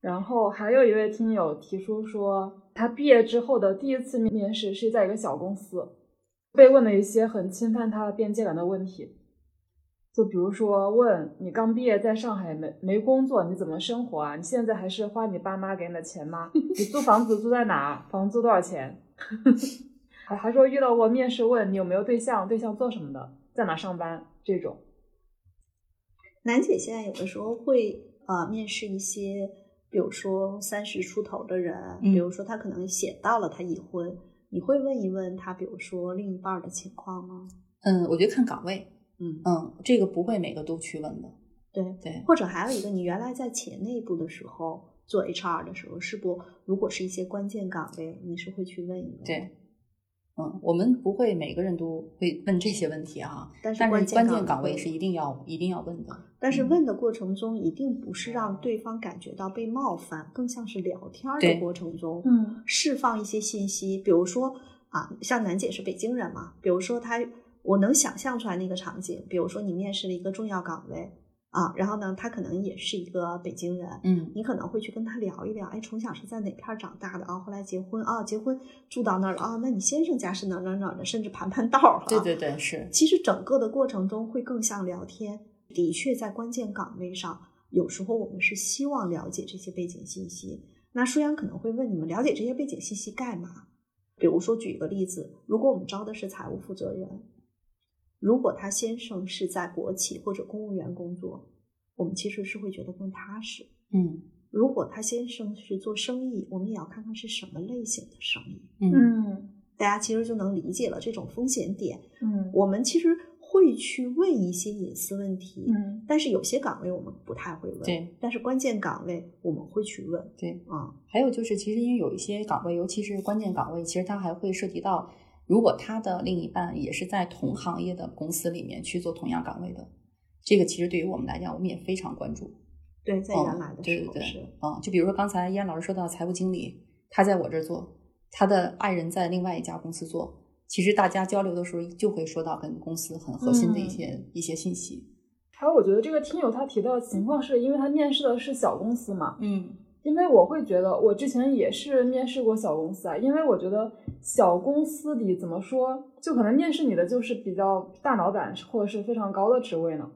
然后还有一位听友提出说，他毕业之后的第一次面试是在一个小公司，被问了一些很侵犯他的边界感的问题，就比如说问你刚毕业在上海没没工作，你怎么生活啊？你现在还是花你爸妈给你的钱吗？你租房子租在哪？房租多少钱？还还说遇到过面试问你有没有对象，对象做什么的，在哪上班这种。楠姐现在有的时候会呃面试一些，比如说三十出头的人，嗯比如说他可能写到了他已婚，你会问一问他，比如说另一半的情况吗？嗯，我觉得看岗位，嗯，嗯，这个不会每个都去问的，对。对，或者还有一个，你原来在企业内部的时候做 HR 的时候，是不如果是一些关键岗位，你是会去问一问？对。嗯，我们不会每个人都会问这些问题啊，但是关键键岗位位是一定要一定要问的。但是嗯问的过程中，一定不是让对方感觉到被冒犯，更像是聊天儿的过程中，嗯释放一些信息。比如说啊，像楠姐是北京人嘛，比如说她，我能想象出来那个场景。比如说你面试了一个重要岗位啊，然后呢，他可能也是一个北京人，嗯你可能会去跟他聊一聊，哎，从小是在哪片儿长大的啊？后来结婚啊，结婚住到那儿了啊？那你先生家是哪儿哪儿哪儿的？甚至盘盘道儿、啊。对对对，是，其实整个的过程中会更像聊天。的确，在关键岗位上，有时候我们是希望了解这些背景信息。那舒阳可能会问：你们了解这些背景信息干嘛？比如说，举一个例子，如果我们招的是财务负责人，如果他先生是在国企或者公务员工作，我们其实是会觉得更踏实。嗯如果他先生是做生意，我们也要看看是什么类型的生意，嗯嗯大家其实就能理解了这种风险点。嗯我们其实会去问一些隐私问题，嗯但是有些岗位我们不太会问，对，但是关键岗位我们会去问对。啊。还有就是，其实因为有一些岗位，尤其是关键岗位，其实它还会涉及到，如果他的另一半也是在同行业的公司里面去做同样岗位的，这个其实对于我们来讲，我们也非常关注。对，在哦原来的对对对嗯，就比如说刚才燕老师说到财务经理，他在我这儿做，他的爱人在另外一家公司做，其实大家交流的时候就会说到跟公司很核心的一些、一些信息。还有，我觉得这个听友他提到的情况是因为他面试的是小公司嘛，嗯因为我会觉得我之前也是面试过小公司啊，因为我觉得小公司里怎么说，就可能面试你的就是比较大老板或者是非常高的职位呢。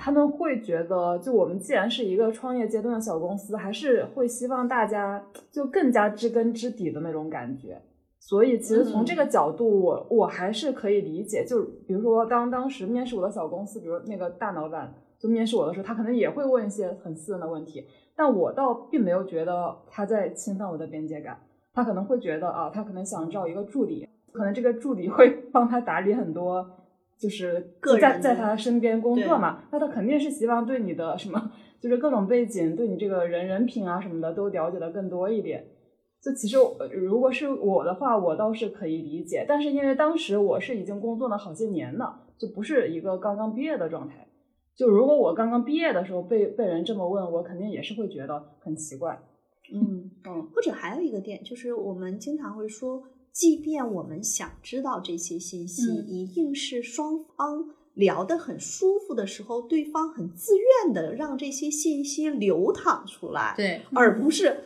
他们会觉得，就我们既然是一个创业阶段的小公司，还是会希望大家就更加知根知底的那种感觉。所以，其实从这个角度，我我还是可以理解。就比如说，当当时面试我的小公司，比如那个大老板就面试我的时候，他可能也会问一些很私人的问题，但我倒并没有觉得他在侵犯我的边界感。他可能会觉得啊，他可能想找一个助理，可能这个助理会 帮他打理很多，就是个在在他身边工作嘛，那他肯定是希望对你的什么，就是各种背景，对你这个人人品啊什么的都了解的更多一点。就其实呃如果是我的话，我倒是可以理解，但是因为当时我是已经工作了好些年了，就不是一个刚刚毕业的状态。就如果我刚刚毕业的时候被被人这么问，我肯定也是会觉得很奇怪。嗯，嗯或者还有一个点就是，我们经常会说，即便我们想知道这些信息，嗯一定是双方聊得很舒服的时候，对方很自愿的让这些信息流淌出来，，对而不是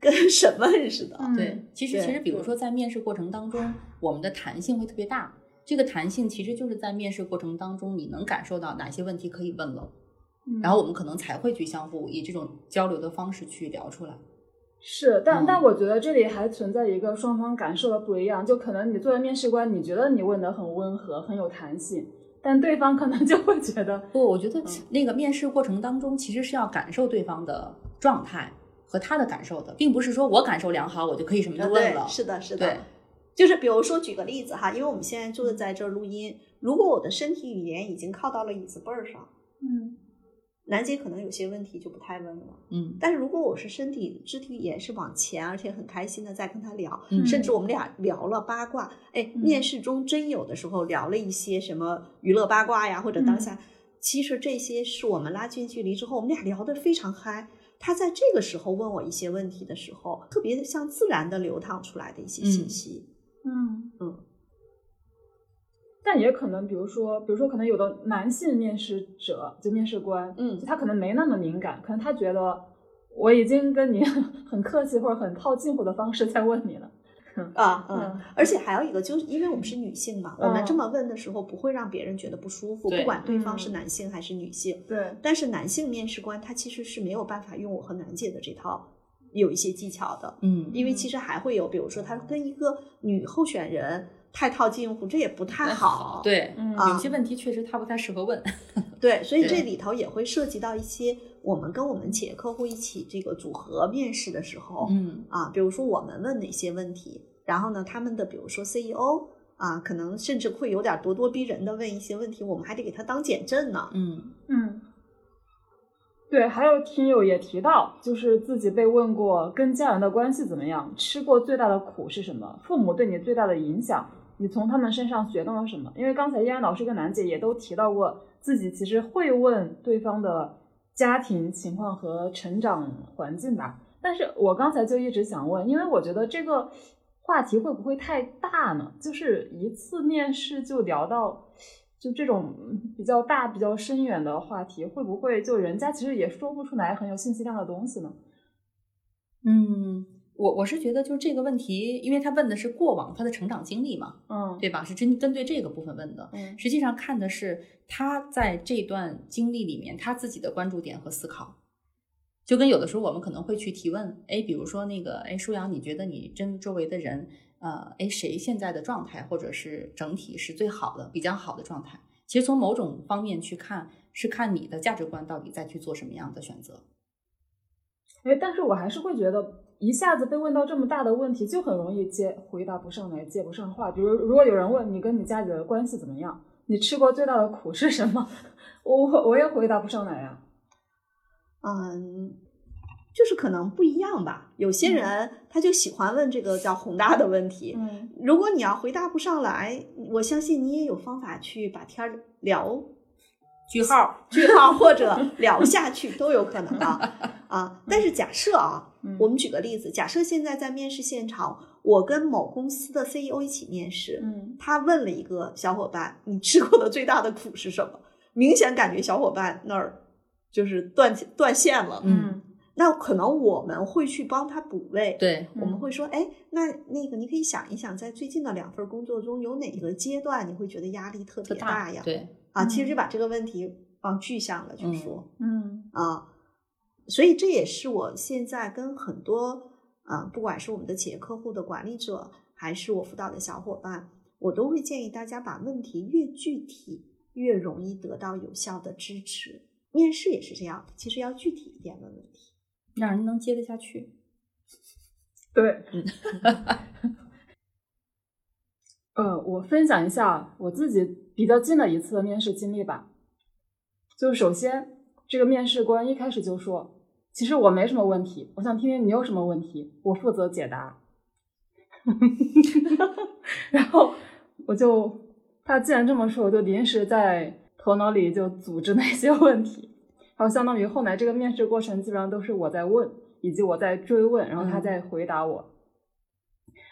跟审问似的。嗯对，其实其实比如说在面试过程当中，我们的弹性会特别大。这个弹性其实就是在面试过程当中，你能感受到哪些问题可以问了，嗯然后我们可能才会去相互以这种交流的方式去聊出来。是，但、嗯但我觉得这里还存在一个双方感受的不一样，就可能你作为面试官，你觉得你问的很温和，很有弹性，但对方可能就会觉得，不，我觉得嗯那个面试过程当中，其实是要感受对方的状态和他的感受的，并不是说我感受良好，我就可以什么都问了。是的，是的。对，就是比如说举个例子哈，因为我们现在坐在这儿录音，如果我的身体语言已经靠到了椅子背儿上，嗯楠姐可能有些问题就不太问了。嗯但是如果我是身体肢体语言是往前，而且很开心的在跟他聊，嗯甚至我们俩聊了八卦，哎，嗯面试中真有的时候聊了一些什么娱乐八卦呀，或者当嗯下，其实这些是我们拉近距离之后，我们俩聊得非常嗨。他在这个时候问我一些问题的时候，特别像自然的流淌出来的一些信息。嗯嗯但也可能，比如说，比如说，可能有的男性面试者就面试官，嗯就他可能没那么敏感，可能他觉得我已经跟你 很客气或者很套近乎的方式在问你了。啊，嗯，嗯而且还有一个，就是因为我们是女性嘛，我们嗯这么问的时候不会让别人觉得不舒服，不管对方是嗯男性还是女性。对，但是男性面试官他其实是没有办法用我和楠姐的这套有一些技巧的，嗯，因为其实还会有，比如说他跟一个女候选人太套近乎，这也不太好。对，嗯啊有些问题确实他不太适合问。对，所以这里头也会涉及到一些我们跟我们企业客户一起这个组合面试的时候，嗯啊，比如说我们问哪些问题，然后呢，他们的比如说 CEO 啊，可能甚至会有点咄咄逼人的问一些问题，我们还得给他当减震呢。嗯嗯，对，还有听友也提到，就是自己被问过跟家人的关系怎么样，吃过最大的苦是什么，父母对你最大的影响，你从他们身上学到了什么？因为刚才依然老师跟楠姐也都提到过，自己其实会问对方的家庭情况和成长环境吧。但是我刚才就一直想问，因为我觉得这个话题会不会太大呢？就是一次面试就聊到。就这种比较大、比较深远的话题，会不会就人家其实也说不出来很有信息量的东西呢？嗯，我我是觉得就是这个问题，因为他问的是过往他的成长经历嘛，嗯，对吧？是针针对这个部分问的。嗯实际上看的是他在这段经历里面他自己的关注点和思考。就跟有的时候我们可能会去提问，哎，比如说那个，哎，舒阳，你觉得你真周围的人，呃，哎，谁现在的状态或者是整体是最好的、比较好的状态？其实从某种方面去看，是看你的价值观到底在去做什么样的选择。哎，但是我还是会觉得，一下子被问到这么大的问题，就很容易接回答不上来，接不上话。比如，如果有人问你跟你家里的关系怎么样，你吃过最大的苦是什么？我我也回答不上来呀。嗯，就是可能不一样吧。有些人他就喜欢问这个叫宏大的问题。嗯，如果你要回答不上来，我相信你也有方法去把天儿聊句号，句号或者聊下去都有可能啊啊！但是假设啊，我们举个例子，假设现在在面试现场，我跟某公司的 CEO 一起面试，嗯，他问了一个小伙伴：“你吃过的最大的苦是什么？”明显感觉小伙伴那儿就是断断线了，嗯，那可能我们会去帮他补位，对，我们会说，哎，那那个你可以想一想，在最近的两份工作中，有哪个阶段你会觉得压力特别大呀？对，啊，其实就把这个问题往具象了去说，嗯啊，所以这也是我现在跟很多啊，不管是我们的企业客户的管理者，还是我辅导的小伙伴，我都会建议大家把问题越具体。越容易得到有效的支持。面试也是这样，其实要具体一点问问题，让人能接得下去。对，呃，我分享一下我自己比较近的一次的面试经历吧。就首先，这个面试官一开始就说：“其实我没什么问题，我想听听你有什么问题，我负责解答。”然后我就。他既然这么说，我就临时在头脑里就组织那些问题，然后相当于后来这个面试过程基本上都是我在问，以及我在追问，然后他在回答我。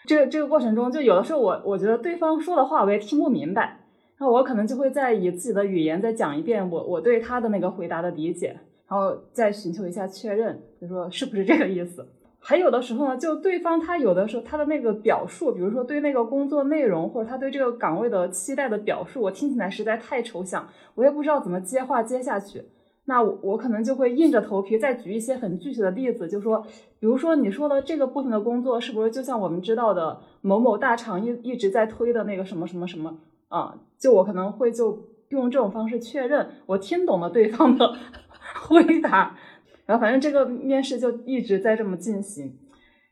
这个这个过程中，就有的时候我我觉得对方说的话我也听不明白，那我可能就会再以自己的语言再讲一遍我我对他的那个回答的理解，然后再寻求一下确认，就说是不是这个意思。还有的时候呢，就对方他有的时候他的那个表述，比如说对那个工作内容或者他对这个岗位的期待的表述，我听起来实在太抽象，我也不知道怎么接话接下去。那我我可能就会硬着头皮再举一些很具体的例子，就说，比如说你说的这个部分的工作，是不是就像我们知道的某某大厂一一直在推的那个什么什么什么啊？就我可能会就用这种方式确认我听懂了对方的 回答。然后反正这个面试就一直在这么进行，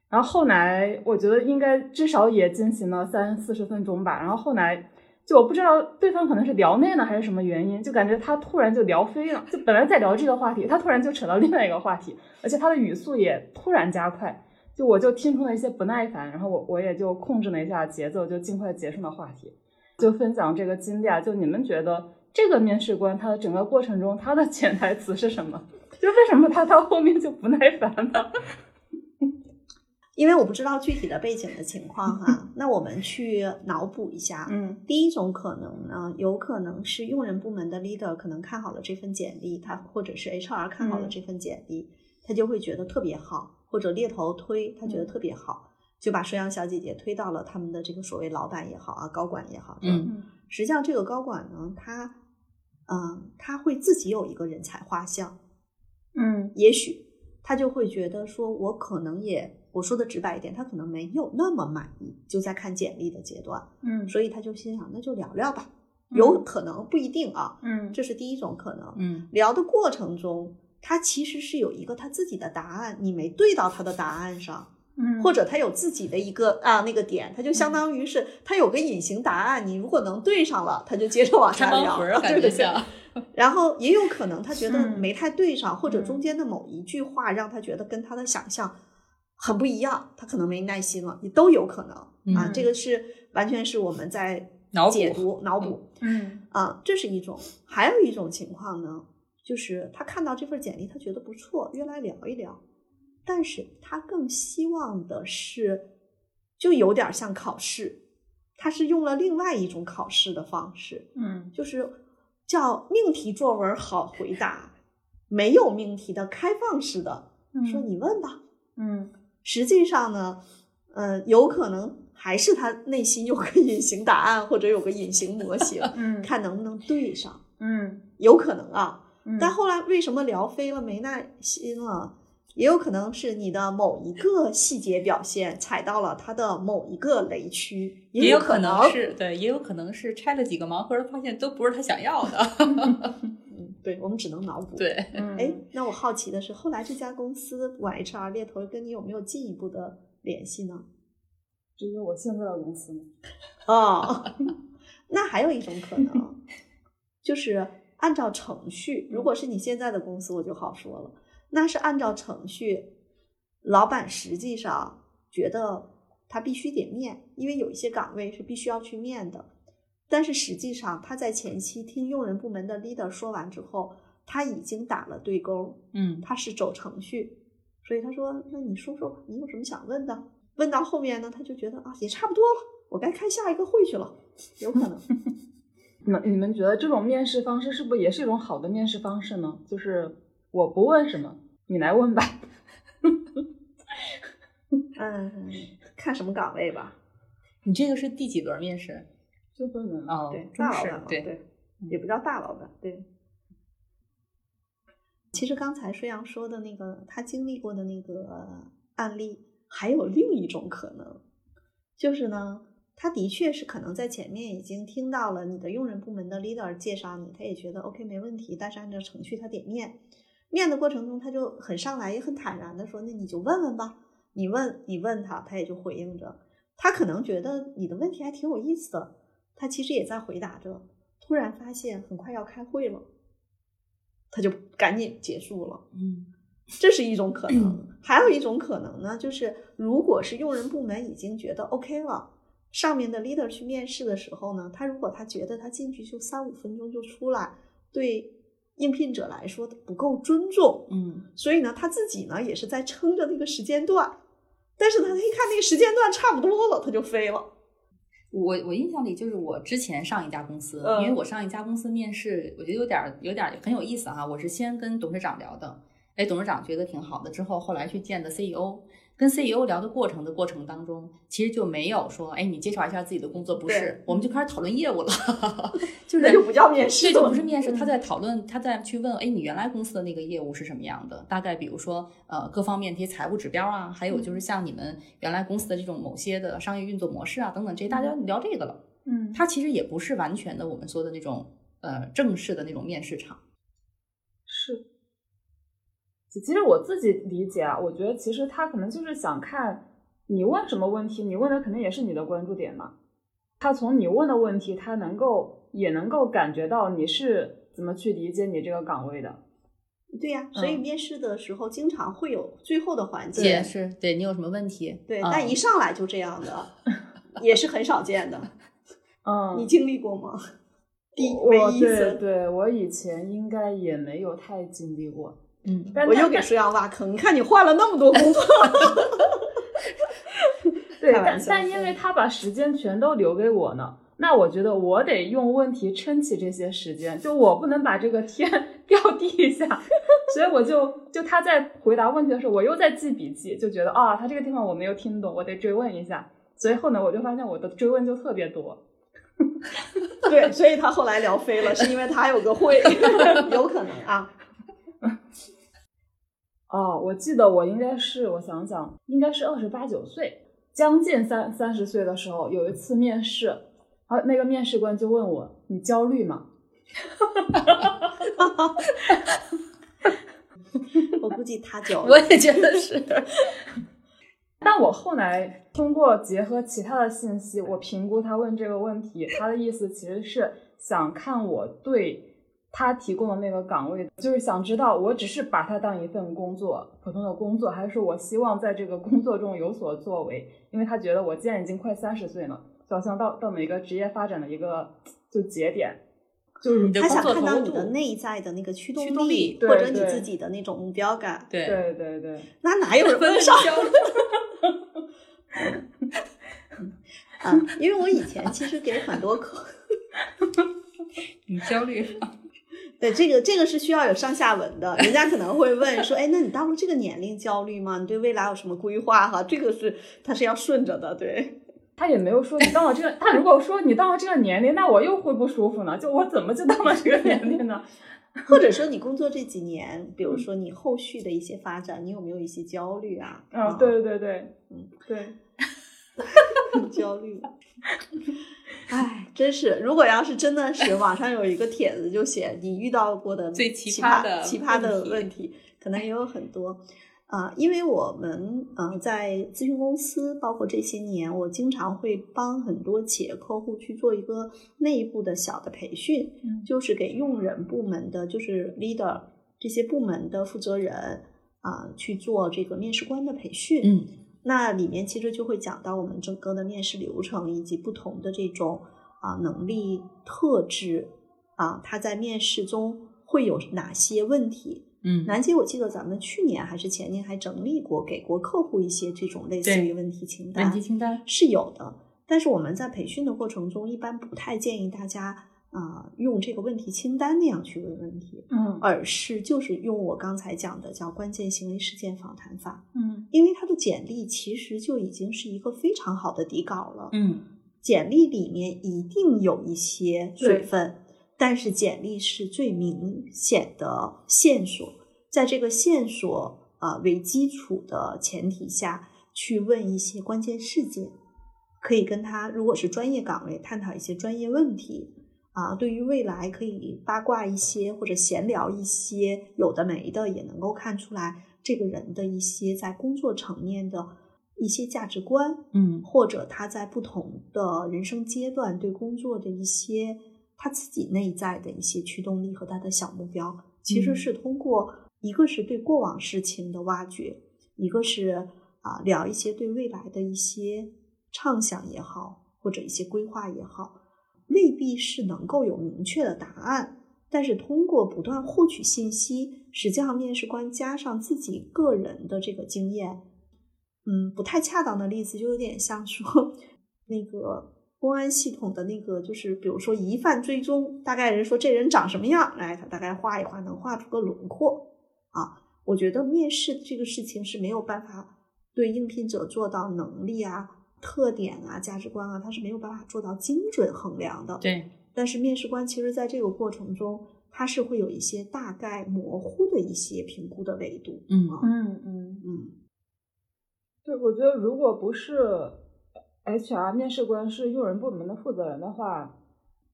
然后后来我觉得应该至少也进行了三四十分钟吧。然后后来就我不知道对方可能是聊累了还是什么原因，就感觉他突然就聊飞了，就本来在聊这个话题，他突然就扯到另外一个话题，而且他的语速也突然加快，就我就听出了一些不耐烦，然后我我也就控制了一下节奏，就尽快结束了话题，就分享这个经历啊。就你们觉得这个面试官他的整个过程中他的潜台词是什么？就为什么他到后面就不耐烦了？因为我不知道具体的背景的情况哈，那我们去脑补一下。嗯，第一种可能呢，有可能是用人部门的 leader 可能看好了这份简历，他或者是 HR 看好了这份简历，他就会觉得特别好，或者猎头推他觉得特别好，就把摄阳小姐姐推到了他们的这个所谓老板也好啊，高管也好。嗯，实际上这个高管呢，他嗯，他会自己有一个人才画像。嗯，也许他就会觉得说，我可能也我说的直白一点，他可能没有那么满意，就在看简历的阶段，嗯，所以他就心想，那就聊聊吧，有可能不一定啊，嗯，这是第一种可能，嗯，聊的过程中，他其实是有一个他自己的答案，你没对到他的答案上，嗯，或者他有自己的一个啊那个点，他就相当于是他有个隐形答案，你如果能对上了，他就接着往下聊，感觉像。然后也有可能他觉得没太对上，或者中间的某一句话让他觉得跟他的想象很不一样，他可能没耐心了，也都有可能。啊。这个是完全是我们在解读脑补，嗯。啊，这是一种。还有一种情况呢，就是他看到这份简历，他觉得不错，约来聊一聊，但是他更希望的是，就有点像考试，他是用了另外一种考试的方式，嗯，就是。叫命题作文好回答，没有命题的开放式的，说你问吧，嗯，实际上呢，呃，有可能还是他内心有个隐形答案或者有个隐形模型，嗯，看能不能对上，嗯，有可能啊，嗯，但后来为什么聊飞了没耐心了？也有可能是你的某一个细节表现踩到了他的某一个雷区，也有可能是对，也有可能是拆了几个盲盒，发现都不是他想要的。嗯，对，我们只能脑补。对，哎，那我好奇的是，后来这家公司不管 HR 猎头跟你有没有进一步的联系呢？这是我现在的公司吗？哦，那还有一种可能，就是按照程序，如果是你现在的公司，我就好说了。那是按照程序，老板实际上觉得他必须得面，因为有一些岗位是必须要去面的。但是实际上他在前期听用人部门的 leader 说完之后，他已经打了对勾，嗯，他是走程序，所以他说：“那你说说，你有什么想问的？”问到后面呢，他就觉得啊，也差不多了，我该开下一个会去了，有可能。那你们觉得这种面试方式是不是也是一种好的面试方式呢？就是我不问什么，你来问吧。嗯，看什么岗位吧。你这个是第几轮面试？最后轮哦，对，中大老板嘛，对对，也不叫大老板，对。其实刚才舒阳说的那个他经历过的那个案例，还有另一种可能，就是呢，他的确是可能在前面已经听到了你的用人部门的 leader 介绍你，他也觉得 OK 没问题，但是按照程序他得面，面的过程中他就很上来也很坦然的说，那你就问问吧，你问你问他，他也就回应着，他可能觉得你的问题还挺有意思的，他其实也在回答着，突然发现很快要开会了，他就赶紧结束了。嗯这是一种可能，还有一种可能呢，就是如果是用人部门已经觉得 OK 了，上面的 leader 去面试的时候呢，他如果他觉得他进去就三五分钟就出来，对应聘者来说不够尊重，嗯所以呢，他自己呢也是在撑着那个时间段，但是呢，他一看那个时间段差不多了，他就飞了。我我印象里就是我之前上一家公司，嗯因为我上一家公司面试，我觉得有点儿有点儿很有意思哈。我是先跟董事长聊的，哎，董事长觉得挺好的，之后后来去见的 CEO，跟 CEO 聊的过程的过程当中，其实就没有说，哎，你介绍一下自己的工作，不是，我们就开始讨论业务了，就是那就不叫面试这就不是面试，他在讨论，他在去问，哎，你原来公司的那个业务是什么样的？大概比如说，呃，各方面这些财务指标啊，还有就是像你们原来公司的这种某些的商业运作模式啊，等等这些，大家聊这个了。嗯，他其实也不是完全的我们说的那种呃正式的那种面试场。是。其其实我自己理解啊，我觉得其实他可能就是想看你问什么问题，你问的肯定也是你的关注点嘛。他从你问的问题，他能够也能够感觉到你是怎么去理解你这个岗位的。对呀、所以嗯面试的时候经常会有最后的环节，也是对你有什么问题？对，嗯但一上来就这样的，也是很少见的。嗯，你经历过吗？第一一对次，对，我以前应该也没有太经历过。嗯，但我又给舒阳挖坑。你看你换了那么多工作，对，但但因为他把时间全都留给我呢，那我觉得我得用问题撑起这些时间，就我不能把这个天 掉地下，所以我就就他在回答问题的时候，我又在记笔记，就觉得啊，他这个地方我没有听懂，我得追问一下。随后呢，我就发现我的追问就特别多。对，所以他后来聊飞了，是因为他有个会，有可能啊。哦，我记得我应该是，我想想，应该是二十八九岁，将近三三十岁的时候，有一次面试，啊，那个面试官就问我：“你焦虑吗 我估计他焦虑我也觉得是。？”但我后来通过结合其他的信息，我评估他问这个问题，他的意思其实是想看我对他提供的那个岗位，就是想知道我只是把它当一份工作，普通的工作，还是我希望在这个工作中有所作为。因为他觉得我既然已经快三十岁了，就好像到到每个职业发展的一个就节点，就是你的他想工作投看到你的内在的那个驱动力或者你自己的那种目标感。对，对对对，那哪有人问上焦虑。啊？因为我以前其实给很多客，你焦虑。对这个这个是需要有上下文的，人家可能会问说，哎，那你到了这个年龄焦虑吗？你对未来有什么规划？哈，这个是它是要顺着的，对。他也没有说你到了这个，他如果说你到了这个年龄，那我又会不舒服呢？就我怎么就到了这个年龄呢？或者说你工作这几年，比如说你后续的一些发展，你有没有一些焦虑啊？啊，对对对对，嗯，对，很 焦虑。哎，真是，如果要是真的是网上有一个帖子，就写你遇到过的最奇葩的奇葩的问题，可能也有很多。啊，因为我们嗯在咨询公司，包括这些年，我经常会帮很多企业客户去做一个内部的小的培训，就是给用人部门的，就是 leader 这些部门的负责人啊去做这个面试官的培训。嗯，那里面其实就会讲到我们整个的面试流程以及不同的这种啊能力特质啊，他在面试中会有哪些问题。嗯，南姐，我记得咱们去年还是前年还整理过，给过客户一些这种类似于问题清单。问题清单是有的，但是我们在培训的过程中，一般不太建议大家啊用这个问题清单那样去问问题，嗯，而是就是用我刚才讲的叫关键行为事件访谈法，嗯，因为他的简历其实就已经是一个非常好的底稿了，嗯，简历里面一定有一些水分。但是简历是最明显的线索，在这个线索啊为基础的前提下去问一些关键事件，可以跟他如果是专业岗位探讨一些专业问题啊，对于未来可以八卦一些或者闲聊一些有的没的，也能够看出来这个人的一些在工作层面的一些价值观，嗯，或者他在不同的人生阶段对工作的一些。他自己内在的一些驱动力和他的小目标，其实是通过一个是对过往事情的挖掘，一个是啊聊一些对未来的一些畅想也好，或者一些规划也好，未必是能够有明确的答案，但是通过不断获取信息，实际上面试官加上自己个人的这个经验，嗯，不太恰当的例子就有点像说那个。公安系统的那个，就是比如说疑犯追踪，大概人说这人长什么样，哎，他大概画一画能画出个轮廓啊。我觉得面试这个事情是没有办法对应聘者做到能力啊、特点啊、价值观啊，他是没有办法做到精准衡量的。对。但是面试官其实在这个过程中，他是会有一些大概模糊的一些评估的维度。嗯嗯嗯嗯。对，我觉得如果不是。HR 面试官是用人部门的负责人的话，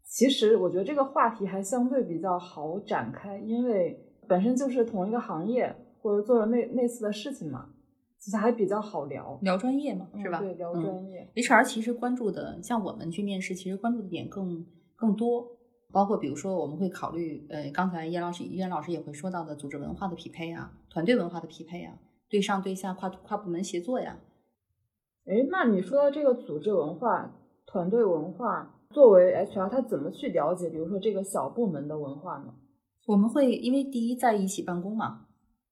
其实我觉得这个话题还相对比较好展开，因为本身就是同一个行业或者做了类类似的事情嘛，其实还比较好聊聊专业嘛，是吧？对，聊专业。HR 其实关注的，像我们去面试，其实关注的点更更多，包括比如说我们会考虑，呃，刚才叶老师、叶老师也会说到的组织文化的匹配啊，团队文化的匹配啊，对上对下跨跨部门协作呀。哎，那你说到这个组织文化、团队文化，作为 HR，他怎么去了解？比如说这个小部门的文化呢？我们会因为第一在一起办公嘛，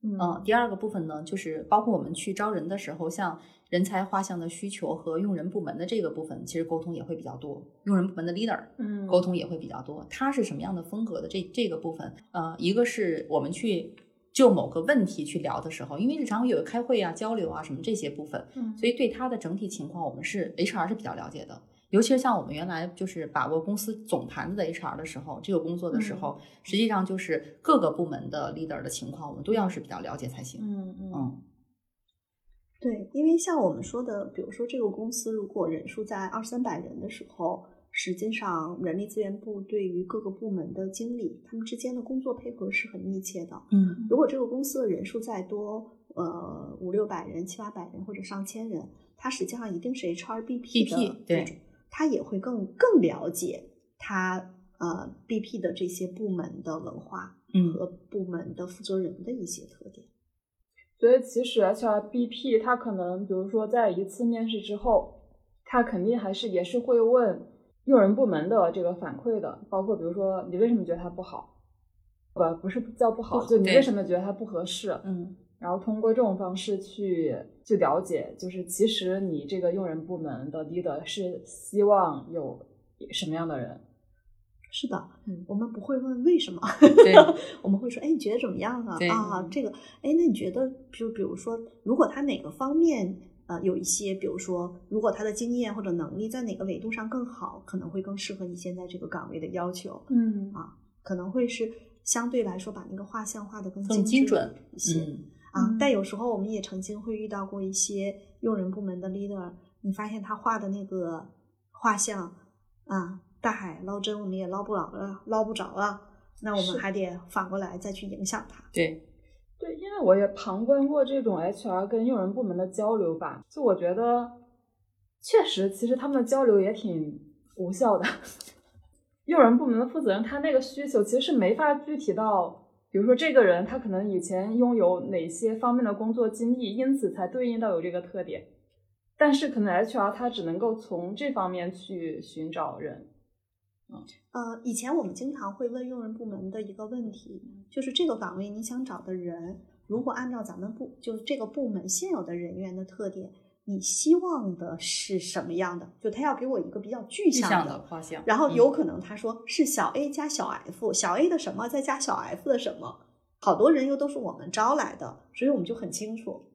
嗯，第二个部分呢，就是包括我们去招人的时候，像人才画像的需求和用人部门的这个部分，其实沟通也会比较多。用人部门的 leader，嗯，沟通也会比较多。他是什么样的风格的？这这个部分，呃，一个是我们去。就某个问题去聊的时候，因为日常有开会啊、交流啊什么这些部分，嗯，所以对他的整体情况，我们是 HR 是比较了解的。尤其是像我们原来就是把握公司总盘子的 HR 的时候，这个工作的时候，实际上就是各个部门的 leader 的情况，我们都要是比较了解才行。嗯嗯，对，因为像我们说的，比如说这个公司如果人数在二三百人的时候。实际上，人力资源部对于各个部门的经理，他们之间的工作配合是很密切的。嗯，如果这个公司的人数再多，呃，五六百人、七八百人或者上千人，它实际上一定是 HRBP 的对，他也会更更了解他呃 BP 的这些部门的文化和部门的负责人的一些特点。所以，其实 HRBP 他可能，比如说在一次面试之后，他肯定还是也是会问。用人部门的这个反馈的，包括比如说你为什么觉得他不好，不不是叫不好，就你为什么觉得他不合适，嗯，然后通过这种方式去去了解，就是其实你这个用人部门的 leader 是希望有什么样的人。是的，嗯，我们不会问为什么，对，我们会说，哎，你觉得怎么样啊？啊，这个，哎，那你觉得，就比如说，如果他哪个方面呃有一些，比如说如果他的经验或者能力在哪个维度上更好，可能会更适合你现在这个岗位的要求。嗯啊，可能会是相对来说把那个画像画的更更精精准一些。嗯啊嗯，但有时候我们也曾经会遇到过一些用人部门的 leader，你发现他画的那个画像啊，大海捞针我们也捞不着了，捞不着了，那我们还得反过来再去影响他。对，对，因为我也旁观过这种 HR 跟用人部门的交流吧，就我觉得确实，其实他们的交流也挺无效的。用人部门的负责人他那个需求其实是没法具体到，比如说这个人他可能以前拥有哪些方面的工作经历，因此才对应到有这个特点。但是可能 HR 他只能够从这方面去寻找人。嗯呃，以前我们经常会问用人部门的一个问题，就是这个岗位你想找的人，如果按照咱们部就是这个部门现有的人员的特点，你希望的是什么样的？就他要给我一个比较具具象象的画像，然后嗯有可能他说是小 a 加小 f，小 a 的什么再加小 f 的什么，好多人又都是我们招来的，所以我们就很清楚。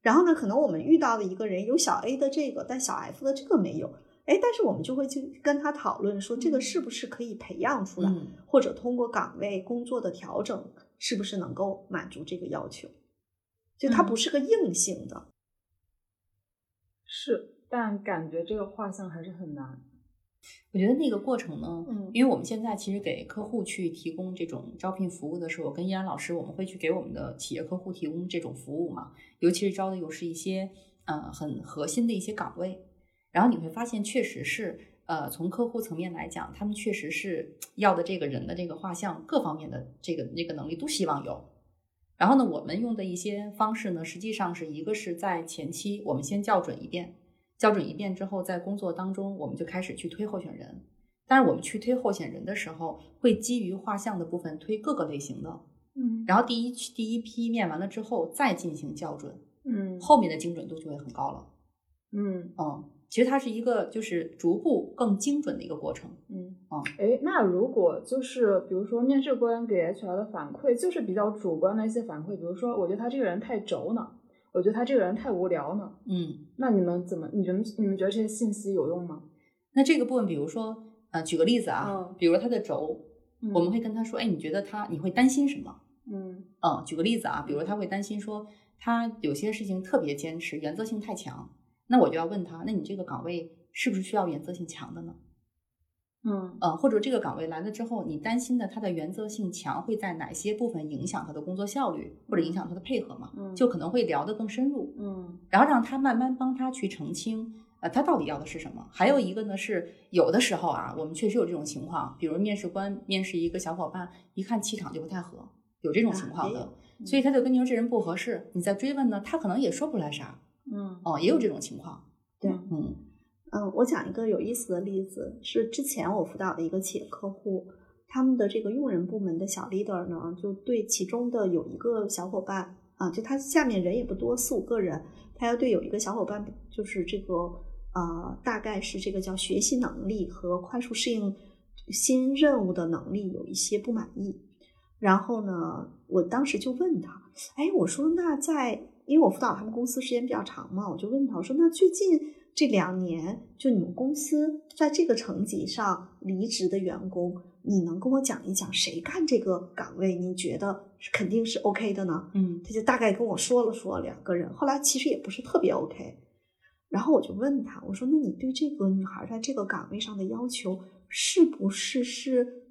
然后呢，可能我们遇到的一个人有小 a 的这个，但小 f 的这个没有，哎，但是我们就会去跟他讨论说，这个是不是可以培养出来，嗯或者通过岗位工作的调整，是不是能够满足这个要求？就它嗯不是个硬性的，是，但感觉这个画像还是很难。我觉得那个过程呢，嗯因为我们现在其实给客户去提供这种招聘服务的时候，跟依然老师我们会去给我们的企业客户提供这种服务嘛，尤其是招的又是一些呃很核心的一些岗位，然后你会发现确实是呃从客户层面来讲，他们确实是要的这个人的这个画像各方面的这个那个能力都希望有。然后呢，我们用的一些方式呢，实际上是一个是在前期我们先校准一遍，校准一遍之后，在工作当中我们就开始去推候选人。但是我们去推候选人的时候，会基于画像的部分推各个类型的，嗯然后第一第一批面完了之后再进行校准，嗯后面的精准度就会很高了。嗯嗯，其实它是一个就是逐步更精准的一个过程。嗯哦哎，那如果就是比如说面试官给 HR 的反馈就是比较主观的一些反馈，比如说我觉得他这个人太轴呢，我觉得他这个人太无聊呢，嗯，那你们怎么？你觉得你们觉得这些信息有用吗？那这个部分，比如说呃，举个例子啊，嗯比如他的轴，嗯我们会跟他说，哎，你觉得他你会担心什么？嗯嗯，举个例子啊，比如他会担心说他有些事情特别坚持，原则性太强，那我就要问他，那你这个岗位是不是需要原则性强的呢？嗯呃，或者这个岗位来了之后，你担心的它的原则性强会在哪些部分影响他的工作效率，或者影响他的配合嘛？嗯就可能会聊得更深入，嗯然后让他慢慢帮他去澄清，呃，他到底要的是什么。还有一个呢是有的时候啊，我们确实有这种情况，比如面试官面试一个小伙伴，一看气场就不太合，有这种情况的，所以他就跟你说这人不合适，你再追问呢，他可能也说不出来啥，嗯。哦，也有这种情况，对嗯。嗯，我讲一个有意思的例子，是之前我辅导的一个企业客户，他们的这个用人部门的小 leader 呢，就对其中的有一个小伙伴啊，就他下面人也不多，四五个人，他要对有一个小伙伴，就是这个呃，大概是这个叫学习能力和快速适应新任务的能力有一些不满意。然后呢，我当时就问他，哎，我说那在，因为我辅导他们公司时间比较长嘛，我就问他，我说那最近这两年，就你们公司在这个层级上离职的员工，你能跟我讲一讲谁干这个岗位？你觉得肯定是 OK 的呢？嗯他就大概跟我说了说两个人，后来其实也不是特别 OK。然后我就问他，我说：“那你对这个女孩在这个岗位上的要求，是不是是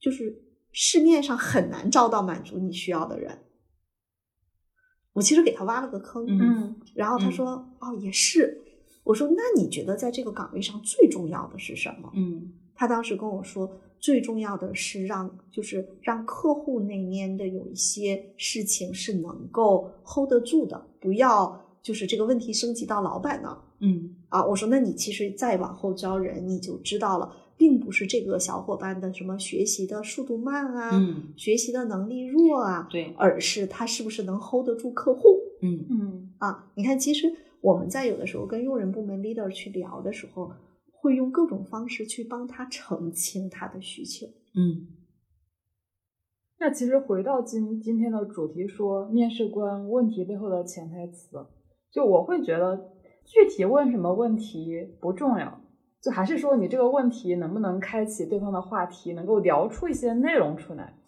就是市面上很难招到满足你需要的人？”我其实给他挖了个坑，嗯嗯然后他嗯说：“哦，也是。”我说：“那你觉得在这个岗位上最重要的是什么？”嗯他当时跟我说，最重要的是让就是让客户那面的有一些事情是能够 hold 得住的，不要就是这个问题升级到老板那儿嗯啊。我说，那你其实再往后招人，你就知道了，并不是这个小伙伴的什么学习的速度慢啊，嗯，学习的能力弱啊，对，而是他是不是能 hold 得住客户。嗯嗯啊，你看，其实我们在有的时候跟用人部门 leader 去聊的时候，会用各种方式去帮他澄清他的需求。嗯那其实回到今今天的主题说，面试官问题背后的潜台词，就我会觉得具体问什么问题不重要，就还是说你这个问题能不能开启对方的话题，能够聊出一些内容出来。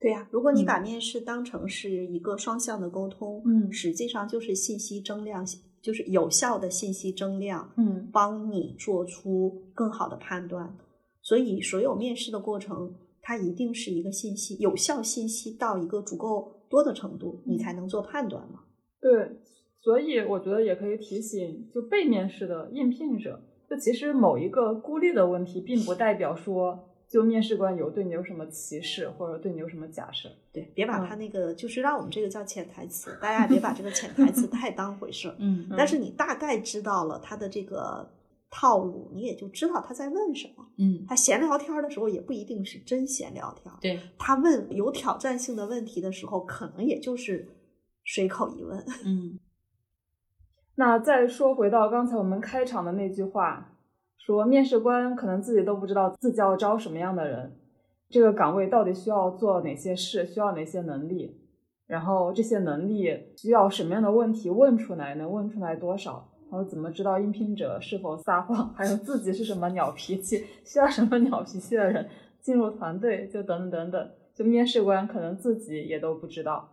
对呀，如果你把面试当成是一个双向的沟通，嗯实际上就是信息增量，就是有效的信息增量，嗯帮你做出更好的判断。所以，所有面试的过程，它一定是一个信息有效信息到一个足够多的程度，你才能做判断嘛。对，所以我觉得也可以提醒，就被面试的应聘者，就其实某一个孤立的问题，并不代表说就面试官有对你有什么歧视，或者对你有什么假设。对，别把他那个，就是让我们这个叫潜台词，大家也别把这个潜台词 太当回事儿。嗯但是你大概知道了他的这个套路，你也就知道他在问什么。嗯，他闲聊天的时候也不一定是真闲聊天，对，他问有挑战性的问题的时候，可能也就是随口一问。嗯 那再说回到刚才我们开场的那句话，说面试官可能自己都不知道自己要招什么样的人，这个岗位到底需要做哪些事，需要哪些能力，然后这些能力需要什么样的问题问出来，能问出来多少，然后怎么知道应聘者是否撒谎，还有自己是什么鸟脾气，需要什么鸟脾气的人进入团队，就等等等等，就面试官可能自己也都不知道，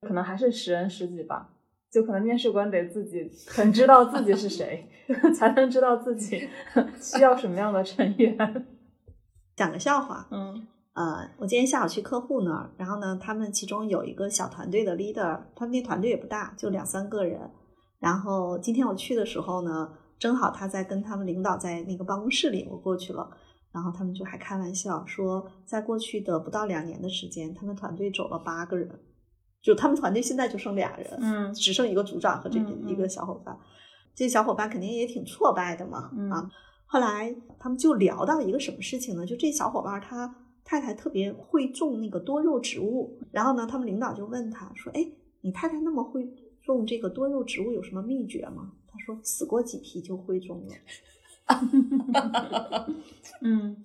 可能还是识人识己吧。就可能面试官得自己很知道自己是谁，才能知道自己 需要什么样的成员。讲个笑话，嗯呃，我今天下午去客户那儿，然后呢，他们其中有一个小团队的 leader，他们那团队也不大，就两三个人。然后今天我去的时候呢，正好他在跟他们领导在那个办公室里，我过去了。然后他们就还开玩笑说，在过去的不到两年的时间，他们团队走了八个人，就他们团队现在就剩俩人，嗯只剩一个组长和这一个小伙伴。这小伙伴肯定也挺挫败的嘛，嗯啊。后来他们就聊到一个什么事情呢？就这小伙伴他太太特别会种那个多肉植物，然后呢，他们领导就问他说：“哎，你太太那么会种这个多肉植物，有什么秘诀吗？”他说：“死过几批就会种了。嗯”